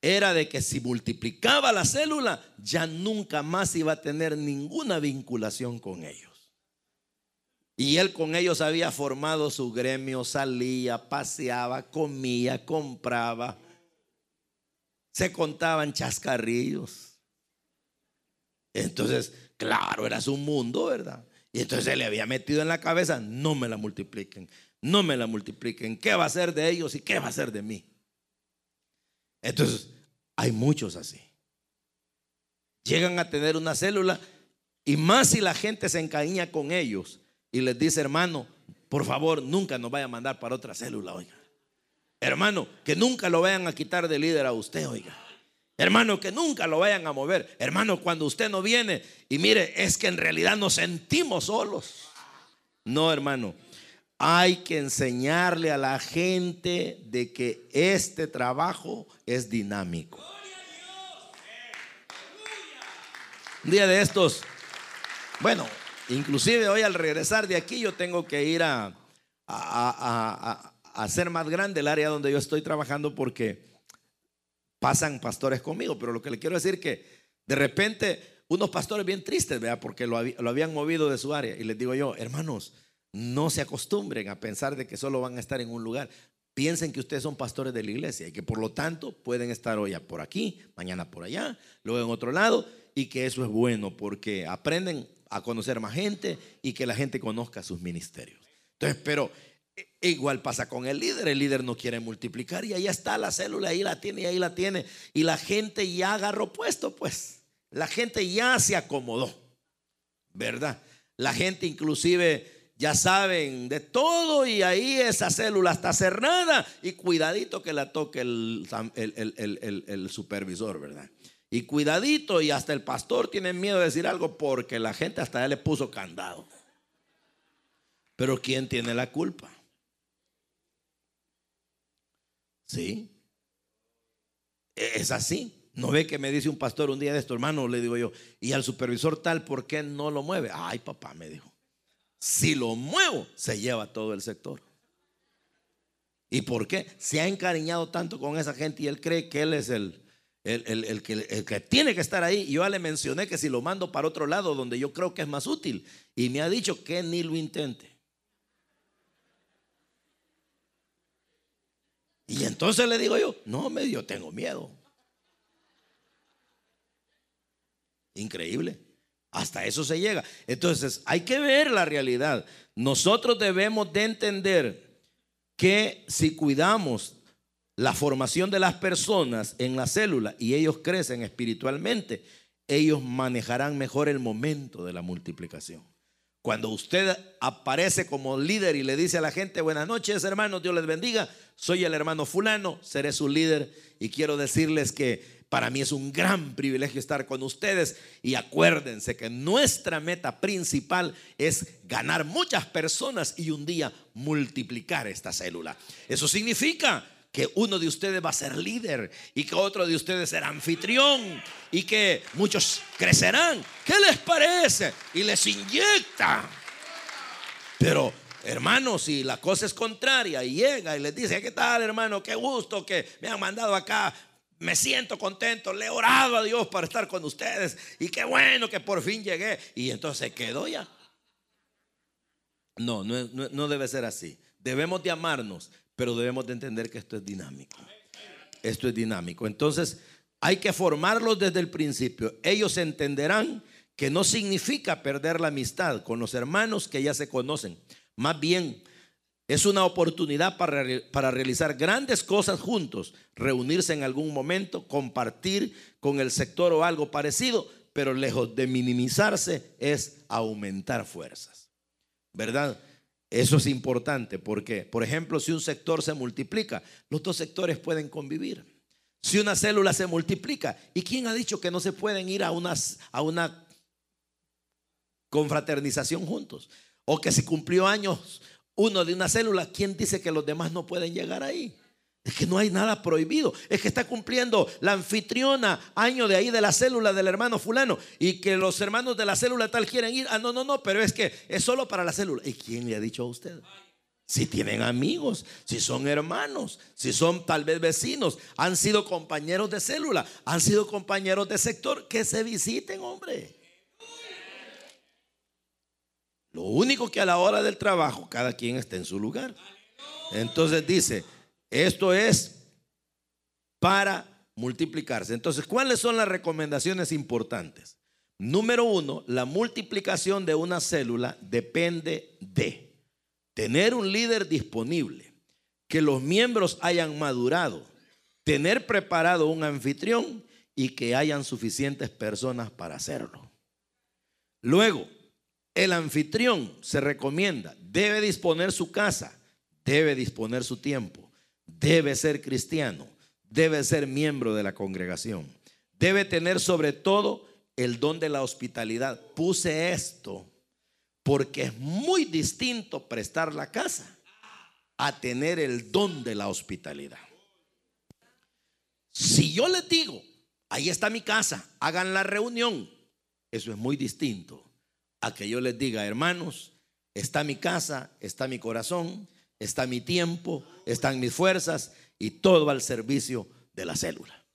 era de que si multiplicaba la célula, ya nunca más iba a tener ninguna vinculación con ellos. Y él con ellos había formado su gremio, salía, paseaba, comía, compraba se contaban chascarrillos. Entonces, claro, era su mundo, ¿verdad? Y entonces él le había metido en la cabeza, no me la multipliquen, no me la multipliquen, ¿qué va a ser de ellos y qué va a ser de mí? Entonces, hay muchos así. Llegan a tener una célula y más si la gente se encariña con ellos y les dice, hermano, por favor, nunca nos vaya a mandar para otra célula, oiga. Hermano, que nunca lo vayan a quitar de líder a usted, oiga. Hermano, que nunca lo vayan a mover. Hermano, cuando usted no viene y mire, es que en realidad nos sentimos solos. No, hermano. Hay que enseñarle a la gente de que este trabajo es dinámico. Un día de estos, bueno, inclusive hoy al regresar de aquí yo tengo que ir a, a, a hacer más grande el área donde yo estoy trabajando porque pasan pastores conmigo, pero lo que le quiero decir que de repente unos pastores bien tristes, vea, porque lo, lo habían movido de su área y les digo yo, hermanos, no se acostumbren a pensar de que solo van a estar en un lugar. Piensen que ustedes son pastores de la iglesia y que por lo tanto pueden estar hoy por aquí, mañana por allá, luego en otro lado y que eso es bueno porque aprenden a conocer más gente y que la gente conozca sus ministerios. Entonces, pero Igual pasa con el líder, el líder no quiere multiplicar y ahí está la célula, ahí la tiene y ahí la tiene. Y la gente ya agarró puesto, pues. La gente ya se acomodó, ¿verdad? La gente inclusive ya saben de todo y ahí esa célula está cerrada y cuidadito que la toque el, el, supervisor, ¿verdad? Y cuidadito y hasta el pastor tiene miedo de decir algo porque la gente hasta ya le puso candado. Pero ¿quién tiene la culpa? ¿Sí? Es así. ¿No ve que me dice un pastor un día de esto, hermano? Le digo yo, y al supervisor tal, ¿por qué no lo mueve? Ay, papá, me dijo. Si lo muevo, se lleva todo el sector. ¿Y por qué? Se ha encariñado tanto con esa gente y él cree que él es el, el, que, el, que, tiene que estar ahí. Yo le mencioné que si lo mando para otro lado donde yo creo que es más útil. Y me ha dicho que ni lo intente. Y entonces le digo yo, no, medio tengo miedo. Increíble. Hasta eso se llega. Entonces, hay que ver la realidad. Nosotros debemos de entender que si cuidamos la formación de las personas en la célula y ellos crecen espiritualmente, ellos manejarán mejor el momento de la multiplicación. Cuando usted aparece como líder y le dice a la gente, buenas noches hermanos, Dios les bendiga, soy el hermano fulano, seré su líder y quiero decirles que para mí es un gran privilegio estar con ustedes. Y acuérdense que nuestra meta principal es ganar muchas personas y un día multiplicar esta célula. Eso significa que uno de ustedes va a ser líder y que otro de ustedes será anfitrión y que muchos crecerán. ¿Qué les parece? Y les inyecta. Pero Hermano, si la cosa es contraria y llega y les dice, ¿qué tal hermano? Qué gusto que me han mandado acá me siento contento, le he orado a Dios para estar con ustedes y qué bueno que por fin llegué. Y entonces quedó ya. No, no, no, debe ser así. Debemos de amarnos, pero debemos de entender que esto es dinámico. Esto es dinámico. Entonces hay que formarlos desde el principio. Ellos entenderán que no significa perder la amistad con los hermanos que ya se conocen. Más bien es una oportunidad para, para, realizar grandes cosas juntos, reunirse en algún momento, compartir con el sector o algo parecido, pero lejos de minimizarse es aumentar fuerzas. ¿Verdad? Eso es importante porque, por ejemplo, si un sector se multiplica, los dos sectores pueden convivir. Si una célula se multiplica, ¿y quién ha dicho que no se pueden ir a, unas, a una confraternización juntos? O que si cumplió años uno de una célula, ¿quién dice que los demás no pueden llegar ahí? Es que no hay nada prohibido. Es que está cumpliendo la anfitriona año de ahí de la célula del hermano fulano y que los hermanos de la célula tal quieren ir. Ah, no, no, no, pero es que es solo para la célula. ¿Y quién le ha dicho a usted? Si tienen amigos, si son hermanos, si son tal vez vecinos, han sido compañeros de célula, han sido compañeros de sector, que se visiten, hombre. Lo único que a la hora del trabajo cada quien está en su lugar. Entonces dice, esto es para multiplicarse. Entonces, ¿cuáles son las recomendaciones importantes? Número uno, la multiplicación de una célula depende de tener un líder disponible, que los miembros hayan madurado, tener preparado un anfitrión y que hayan suficientes personas para hacerlo. Luego, el anfitrión se recomienda, debe disponer su casa, debe disponer su tiempo, debe ser cristiano, debe ser miembro de la congregación, debe tener sobre todo el don de la hospitalidad. Puse esto porque es muy distinto prestar la casa a tener el don de la hospitalidad. Si yo les digo, ahí está mi casa, hagan la reunión, eso es muy distinto a que yo les diga, hermanos, está mi casa, está mi corazón, está mi tiempo, están mis fuerzas y todo al servicio de la célula.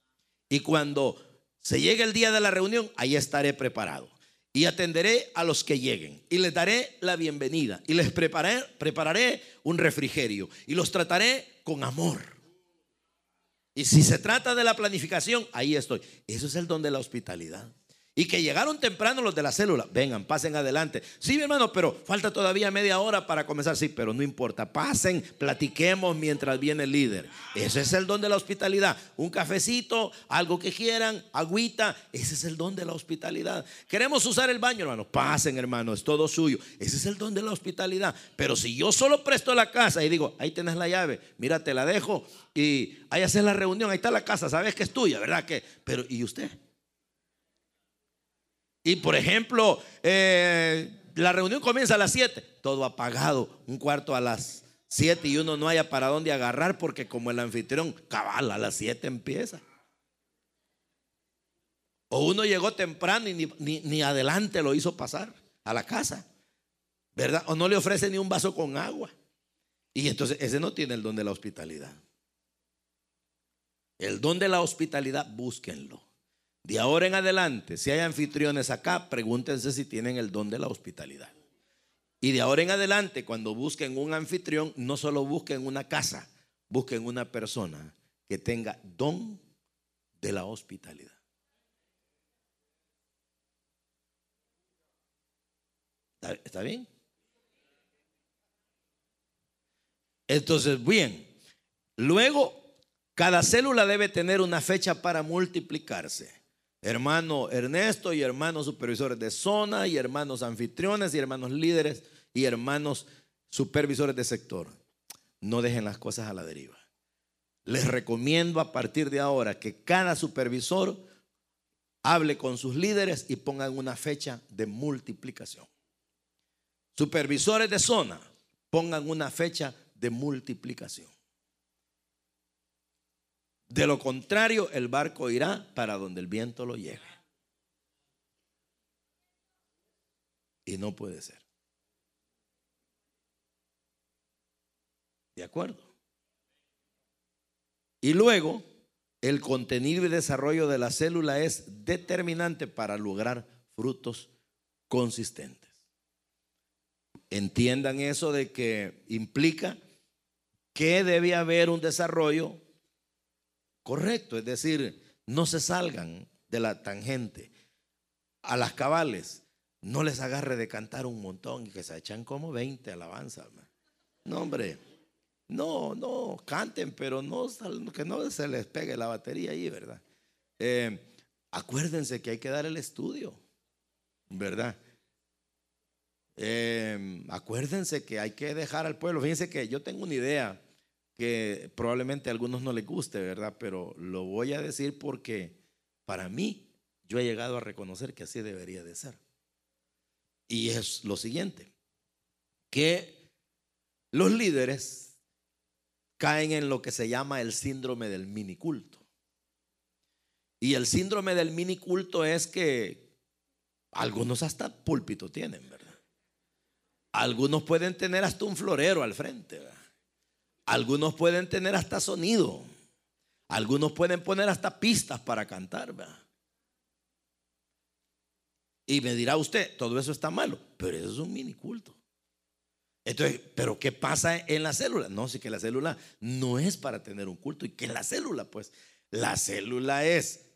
Y cuando se llegue el día de la reunión, ahí estaré preparado. Y atenderé a los que lleguen. Y les daré la bienvenida. Y les prepararé, un refrigerio. Y los trataré con amor. Y si se trata de la planificación, ahí estoy. Eso es el don de la hospitalidad. Y que llegaron temprano los de la célula. Vengan, pasen adelante. Sí, mi hermano, pero falta todavía media hora para comenzar. Sí, pero no importa. Pasen, platiquemos mientras viene el líder. Ese es el don de la hospitalidad. Un cafecito, algo que quieran, agüita. Ese es el don de la hospitalidad. Queremos usar el baño, hermano. Pasen, hermano, es todo suyo. Ese es el don de la hospitalidad. Pero si yo solo presto la casa y digo, ahí tenés la llave, mira, te la dejo y ahí haces la reunión, ahí está la casa, sabes que es tuya, ¿verdad? Que, pero, ¿y usted? Y por ejemplo, eh, la reunión comienza a las 7, todo apagado, un cuarto a las 7 y uno no haya para dónde agarrar porque como el anfitrión, cabal, a las 7 empieza. O uno llegó temprano y ni, ni, adelante lo hizo pasar a la casa, ¿verdad? O no le ofrece ni un vaso con agua. Y entonces ese no tiene el don de la hospitalidad. El don de la hospitalidad, búsquenlo. De ahora en adelante, si hay anfitriones acá, pregúntense si tienen el don de la hospitalidad. Y de ahora en adelante, cuando busquen un anfitrión, no solo busquen una casa, busquen una persona que tenga don de la hospitalidad. ¿Está bien? Entonces, bien, luego cada célula debe tener una fecha para multiplicarse hermano Ernesto y hermanos supervisores de zona y hermanos anfitriones y hermanos líderes y hermanos supervisores de sector. No dejen las cosas a la deriva. Les recomiendo a partir de ahora que cada supervisor hable con sus líderes y pongan una fecha de multiplicación. Supervisores de zona, pongan una fecha de multiplicación. De lo contrario, el barco irá para donde el viento lo lleve. Y no puede ser. ¿De acuerdo? Y luego, el contenido y desarrollo de la célula es determinante para lograr frutos consistentes. Entiendan eso de que implica que debe haber un desarrollo correcto, es decir, no se salgan de la tangente. A las cabales, no les agarre de cantar un montón y que se echan como 20 alabanzas. No, hombre, no, no, canten, pero no, que no se les pegue la batería ahí, ¿verdad? Eh, acuérdense que hay que dar el estudio, ¿verdad? Eh, acuérdense que hay que dejar al pueblo. Fíjense que yo tengo una idea que probablemente a algunos no les guste, ¿verdad? Pero lo voy a decir porque para mí yo he llegado a reconocer que así debería de ser. Y es lo siguiente, que los líderes caen en lo que se llama el síndrome del miniculto. Y el síndrome del miniculto es que algunos hasta púlpito tienen, ¿verdad? Algunos pueden tener hasta un florero al frente, ¿verdad? Algunos pueden tener hasta sonido. Algunos pueden poner hasta pistas para cantar. Y me dirá usted, todo eso está malo, pero eso es un mini culto. Entonces, ¿pero qué pasa en la célula? No, sí que la célula no es para tener un culto. ¿Y qué es la célula? Pues la célula es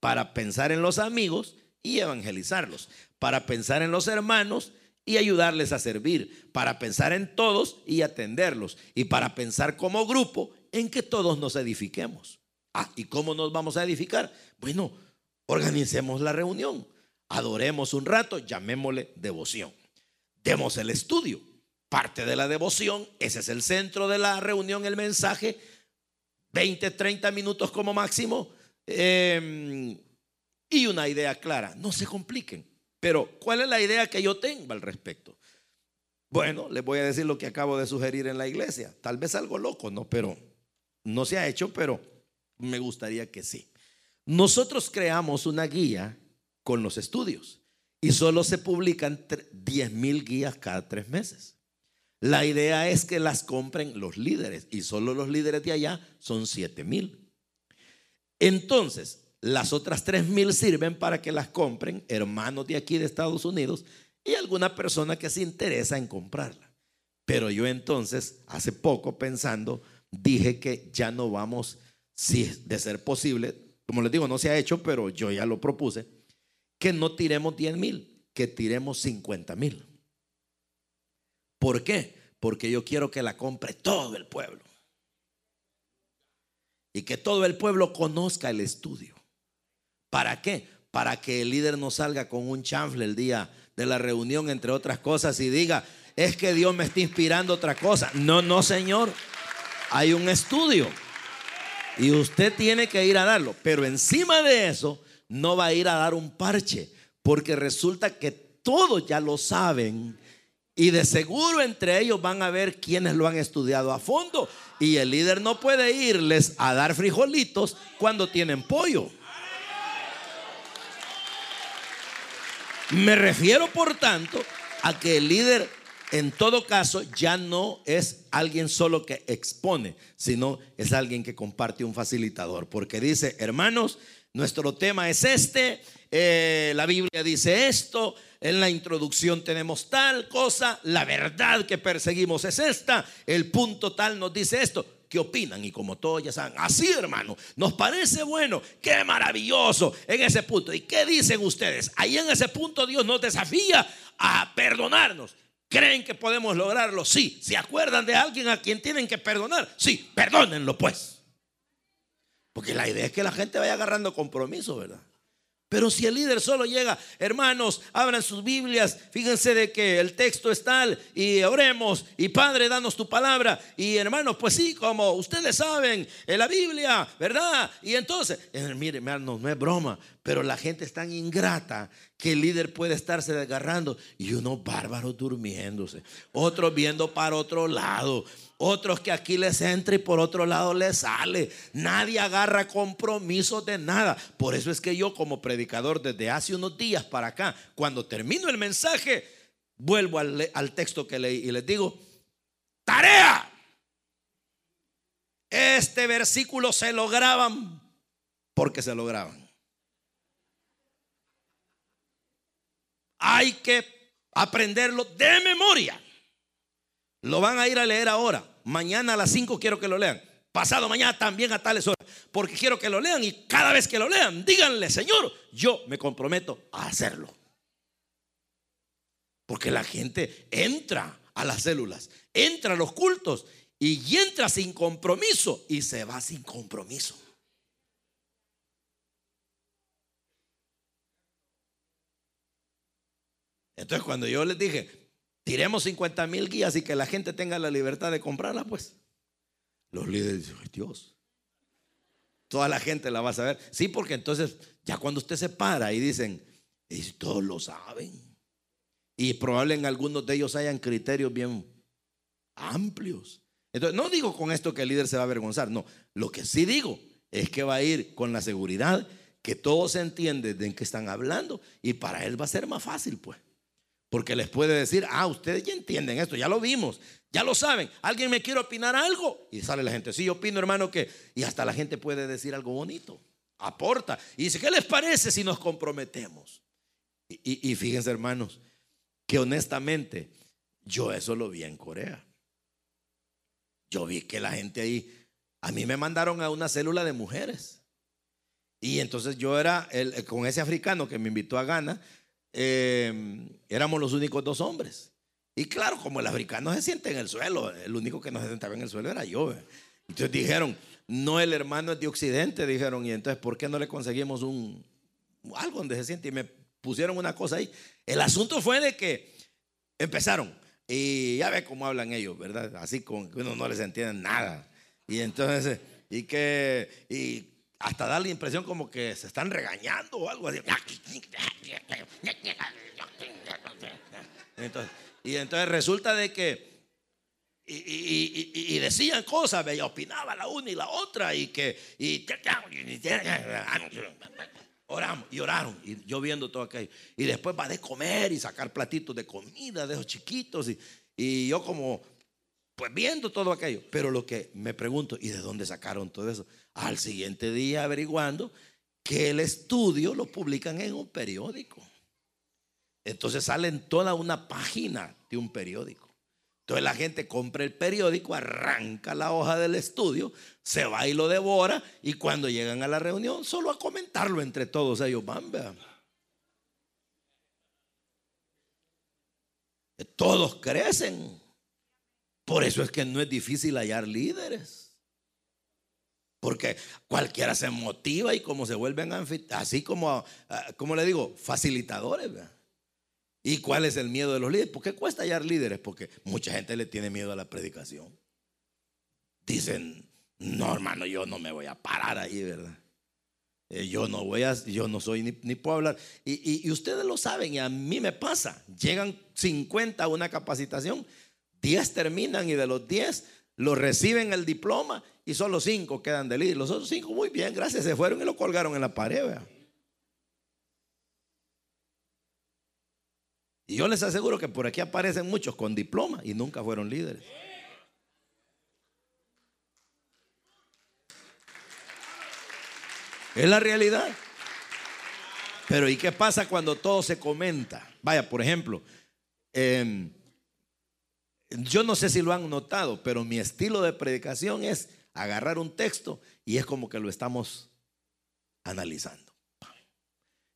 para pensar en los amigos y evangelizarlos, para pensar en los hermanos y ayudarles a servir, para pensar en todos y atenderlos, y para pensar como grupo en que todos nos edifiquemos. Ah, ¿y cómo nos vamos a edificar? Bueno, organicemos la reunión, adoremos un rato, llamémosle devoción. Demos el estudio, parte de la devoción, ese es el centro de la reunión, el mensaje, 20, 30 minutos como máximo, em, y una idea clara, no se compliquen. Pero, ¿cuál es la idea que yo tengo al respecto? Bueno, les voy a decir lo que acabo de sugerir en la iglesia. Tal vez algo loco, ¿no? Pero no se ha hecho, pero me gustaría que sí. Nosotros creamos una guía con los estudios y solo se publican 10 mil guías cada tres meses. La idea es que las compren los líderes y solo los líderes de allá son 7 mil. Entonces, las otras tres mil sirven para que las compren hermanos de aquí de Estados Unidos y alguna persona que se interesa en comprarla. Pero yo entonces, hace poco pensando, dije que ya no vamos, si de ser posible, como les digo, no se ha hecho, pero yo ya lo propuse, que no tiremos 10 mil, que tiremos 50 mil. ¿Por qué? Porque yo quiero que la compre todo el pueblo. Y que todo el pueblo conozca el estudio. ¿Para qué? Para que el líder no salga con un chanfle el día de la reunión, entre otras cosas, y diga, es que Dios me está inspirando otra cosa. No, no, Señor. Hay un estudio. Y usted tiene que ir a darlo. Pero encima de eso, no va a ir a dar un parche. Porque resulta que todos ya lo saben. Y de seguro entre ellos van a ver quienes lo han estudiado a fondo. Y el líder no puede irles a dar frijolitos cuando tienen pollo. Me refiero, por tanto, a que el líder en todo caso ya no es alguien solo que expone, sino es alguien que comparte un facilitador. Porque dice, hermanos, nuestro tema es este, eh, la Biblia dice esto, en la introducción tenemos tal cosa, la verdad que perseguimos es esta, el punto tal nos dice esto. ¿Qué opinan? Y como todos ya saben, así hermano, nos parece bueno, qué maravilloso en ese punto. ¿Y qué dicen ustedes? Ahí en ese punto Dios nos desafía a perdonarnos. ¿Creen que podemos lograrlo? Sí. ¿Se acuerdan de alguien a quien tienen que perdonar? Sí, perdónenlo pues. Porque la idea es que la gente vaya agarrando compromiso, ¿verdad? Pero si el líder solo llega, hermanos, abran sus Biblias, fíjense de que el texto es tal y oremos y Padre, danos tu palabra. Y hermanos, pues sí, como ustedes saben, en la Biblia, ¿verdad? Y entonces, eh, mire, hermanos, no es broma, pero la gente es tan ingrata que el líder puede estarse desgarrando y unos bárbaros durmiéndose, otros viendo para otro lado. Otros que aquí les entra y por otro lado les sale. Nadie agarra compromiso de nada. Por eso es que yo como predicador desde hace unos días para acá, cuando termino el mensaje, vuelvo al, al texto que leí y les digo, tarea. Este versículo se lo graban porque se lo graban. Hay que aprenderlo de memoria. Lo van a ir a leer ahora. Mañana a las 5 quiero que lo lean. Pasado mañana también a tales horas. Porque quiero que lo lean y cada vez que lo lean, díganle, Señor, yo me comprometo a hacerlo. Porque la gente entra a las células, entra a los cultos y entra sin compromiso y se va sin compromiso. Entonces cuando yo les dije, tiremos 50 mil guías y que la gente tenga la libertad de comprarla, pues. Los líderes dicen, Dios, toda la gente la va a saber. Sí, porque entonces ya cuando usted se para y dicen, todos lo saben. Y probablemente algunos de ellos hayan criterios bien amplios. Entonces, no digo con esto que el líder se va a avergonzar, no. Lo que sí digo es que va a ir con la seguridad que todos entienden de qué están hablando y para él va a ser más fácil, pues. Porque les puede decir, ah, ustedes ya entienden esto, ya lo vimos, ya lo saben. ¿Alguien me quiere opinar algo? Y sale la gente, sí, yo opino, hermano, que... Y hasta la gente puede decir algo bonito, aporta. Y dice, ¿qué les parece si nos comprometemos? Y, y fíjense, hermanos, que honestamente yo eso lo vi en Corea. Yo vi que la gente ahí, a mí me mandaron a una célula de mujeres. Y entonces yo era el, con ese africano que me invitó a Ghana, Em, éramos los únicos dos hombres. Y claro, como el africano se siente en el suelo, el único que no se sentaba en el suelo era yo. Entonces dijeron, no, el hermano es de Occidente, dijeron, y entonces, ¿por qué no le conseguimos un algo donde se siente? Y me pusieron una cosa ahí. El asunto fue de que empezaron, y ya ve cómo hablan ellos, ¿verdad? Así con que uno no les entiende nada. Y entonces, y que, y hasta da la impresión como que se están regañando o algo así. y entonces resulta de que y, decían cosas, y opinaba la una y la otra, y que y, oramos y oraron, y yo viendo todo aquello. Y después va de comer y sacar platitos de comida de esos chiquitos, y, y yo como, pues viendo todo aquello. Pero lo que me pregunto, ¿y de dónde sacaron todo eso? Al siguiente día averiguando que el estudio lo publican en un periódico. Entonces sale en toda una página de un periódico. Entonces la gente compra el periódico, arranca la hoja del estudio, se va y lo devora y cuando llegan a la reunión solo a comentarlo entre todos ellos van. Todos crecen. Por eso es que no es difícil hallar líderes. Porque cualquiera se motiva y como se vuelven así como, ah, como le digo, facilitadores. ¿Y cuál es el miedo de los líderes? ¿Por qué cuesta hallar líderes? Porque mucha gente le tiene miedo a la predicación. Dicen, no hermano, yo no me voy a parar ahí, ¿verdad? Eh, yo no voy a, yo no soy ni, ni puedo hablar. Y, y, ustedes lo saben y a mí me pasa. Llegan 50 a una capacitación, 10 terminan y de los 10 lo reciben el diploma y solo 5 quedan de líder. Los otros 5 muy bien, gracias, se fueron y lo colgaron en la pared. Y yo les aseguro que por aquí aparecen muchos con diploma y nunca fueron líderes. Es la realidad. Pero ¿y qué pasa cuando todo se comenta? Vaya, por ejemplo, em, yo no sé si lo han notado, pero mi estilo de predicación es agarrar un texto y es como que lo estamos analizando.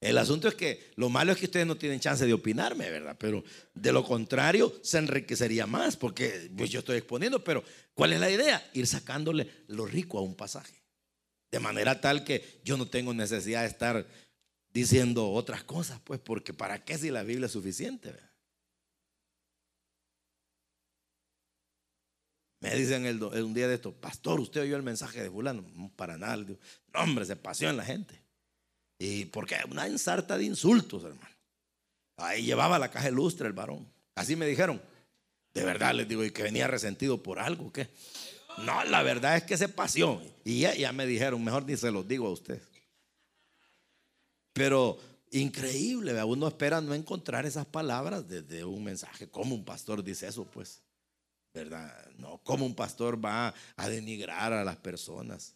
El asunto es que lo malo es que ustedes no tienen chance de opinarme, ¿verdad? Pero de lo contrario se enriquecería más porque pues, yo estoy exponiendo, pero ¿cuál es la idea? Ir sacándole lo rico a un pasaje. De manera tal que yo no tengo necesidad de estar diciendo otras cosas, pues, porque ¿para qué si la Biblia es suficiente? Me dicen el, un día de esto, pastor, usted oyó el mensaje de fulano. No, para nada. no, hombre, se paseó en la gente. Y porque una ensarta de insultos, hermano. Ahí llevaba la caja lustre el varón. Así me dijeron. De verdad les digo, y que venía resentido por algo, ¿qué? No, la verdad es que se pasió. Y ya, me dijeron, mejor ni se los digo a usted. Pero increíble, uno espera no encontrar esas palabras desde un mensaje. ¿Cómo un pastor dice eso? Pues, ¿verdad? No, ¿cómo un pastor va a denigrar a las personas?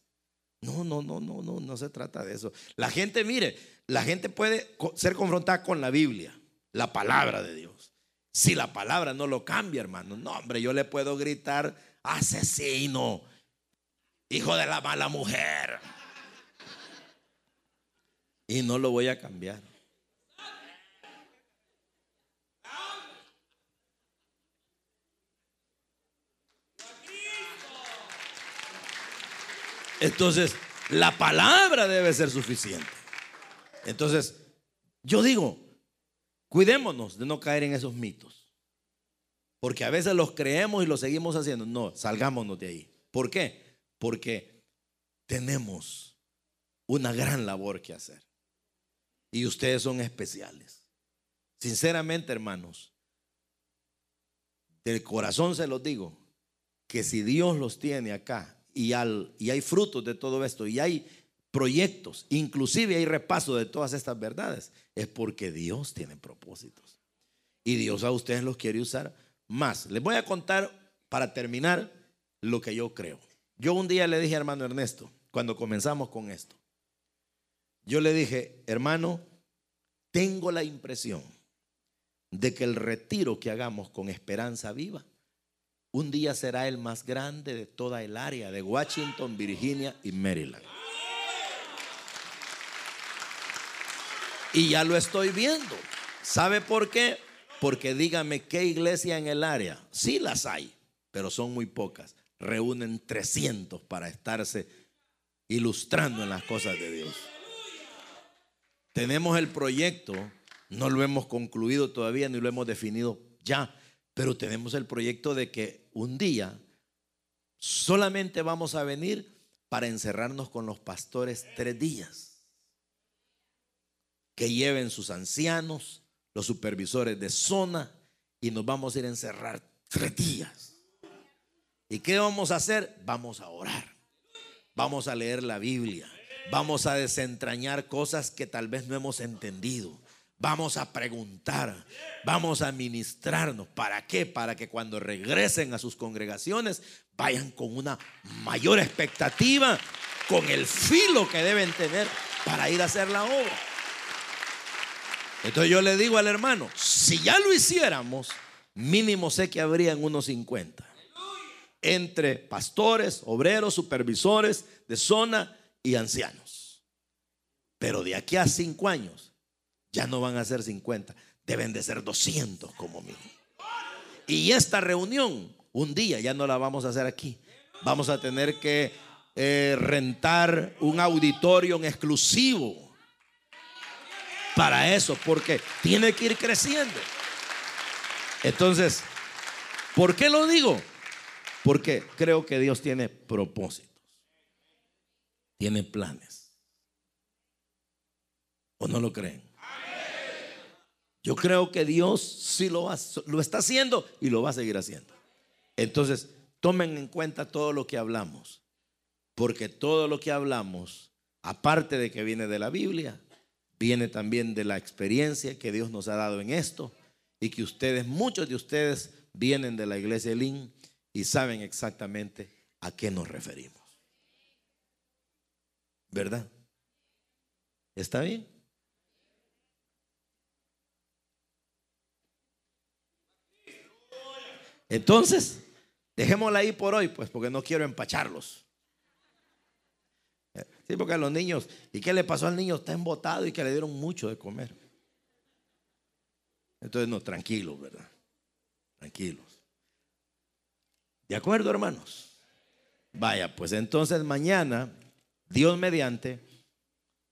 No, no, no, no, no, no se trata de eso. La gente, mire, la gente puede ser confrontada con la Biblia, la palabra de Dios. Si la palabra no lo cambia, hermano, no, hombre, yo le puedo gritar asesino, hijo de la mala mujer. Y no lo voy a cambiar. Entonces, la palabra debe ser suficiente. Entonces, yo digo, cuidémonos de no caer en esos mitos. Porque a veces los creemos y los seguimos haciendo. No, salgámonos de ahí. ¿Por qué? Porque tenemos una gran labor que hacer. Y ustedes son especiales. Sinceramente, hermanos, del corazón se los digo, que si Dios los tiene acá y, al, y hay frutos de todo esto y hay proyectos, inclusive hay repaso de todas estas verdades, es porque Dios tiene propósitos. Y Dios a ustedes los quiere usar más. Les voy a contar para terminar lo que yo creo. Yo un día le dije a hermano Ernesto, cuando comenzamos con esto, yo le dije, hermano, tengo la impresión de que el retiro que hagamos con esperanza viva, un día será el más grande de toda el área de Washington, Virginia y Maryland. Y ya lo estoy viendo. ¿Sabe por qué? Porque dígame qué iglesia en el área, sí las hay, pero son muy pocas. Reúnen 300 para estarse ilustrando en las cosas de Dios. Tenemos el proyecto, no lo hemos concluido todavía ni lo hemos definido ya, pero tenemos el proyecto de que un día solamente vamos a venir para encerrarnos con los pastores tres días. Que lleven sus ancianos, los supervisores de zona y nos vamos a ir a encerrar tres días. ¿Y qué vamos a hacer? Vamos a orar. Vamos a leer la Biblia. Vamos a desentrañar cosas que tal vez no hemos entendido. Vamos a preguntar, vamos a ministrarnos. ¿Para qué? Para que cuando regresen a sus congregaciones vayan con una mayor expectativa, con el filo que deben tener para ir a hacer la obra. Entonces yo le digo al hermano, si ya lo hiciéramos, mínimo sé que habrían unos 50. Entre pastores, obreros, supervisores de zona y ancianos. Pero de aquí a cinco años ya no van a ser 50, deben de ser 200 como mínimo. Y esta reunión, un día ya no la vamos a hacer aquí. Vamos a tener que eh, rentar un auditorio en exclusivo para eso, porque tiene que ir creciendo. Entonces, ¿por qué lo digo? Porque creo que Dios tiene propósitos, tiene planes. ¿O no lo creen? Yo creo que Dios sí lo, lo está haciendo y lo va a seguir haciendo. Entonces, tomen en cuenta todo lo que hablamos, porque todo lo que hablamos, aparte de que viene de la Biblia, viene también de la experiencia que Dios nos ha dado en esto y que ustedes, muchos de ustedes, vienen de la iglesia de Lin y saben exactamente a qué nos referimos. ¿Verdad? ¿Está bien? Entonces, dejémosla ahí por hoy, pues, porque no quiero empacharlos. Sí, porque a los niños, ¿y qué le pasó al niño? Está embotado y que le dieron mucho de comer. Entonces, no, tranquilos, ¿verdad? Tranquilos. ¿De acuerdo, hermanos? Vaya, pues entonces mañana, Dios mediante,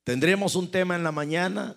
tendremos un tema en la mañana.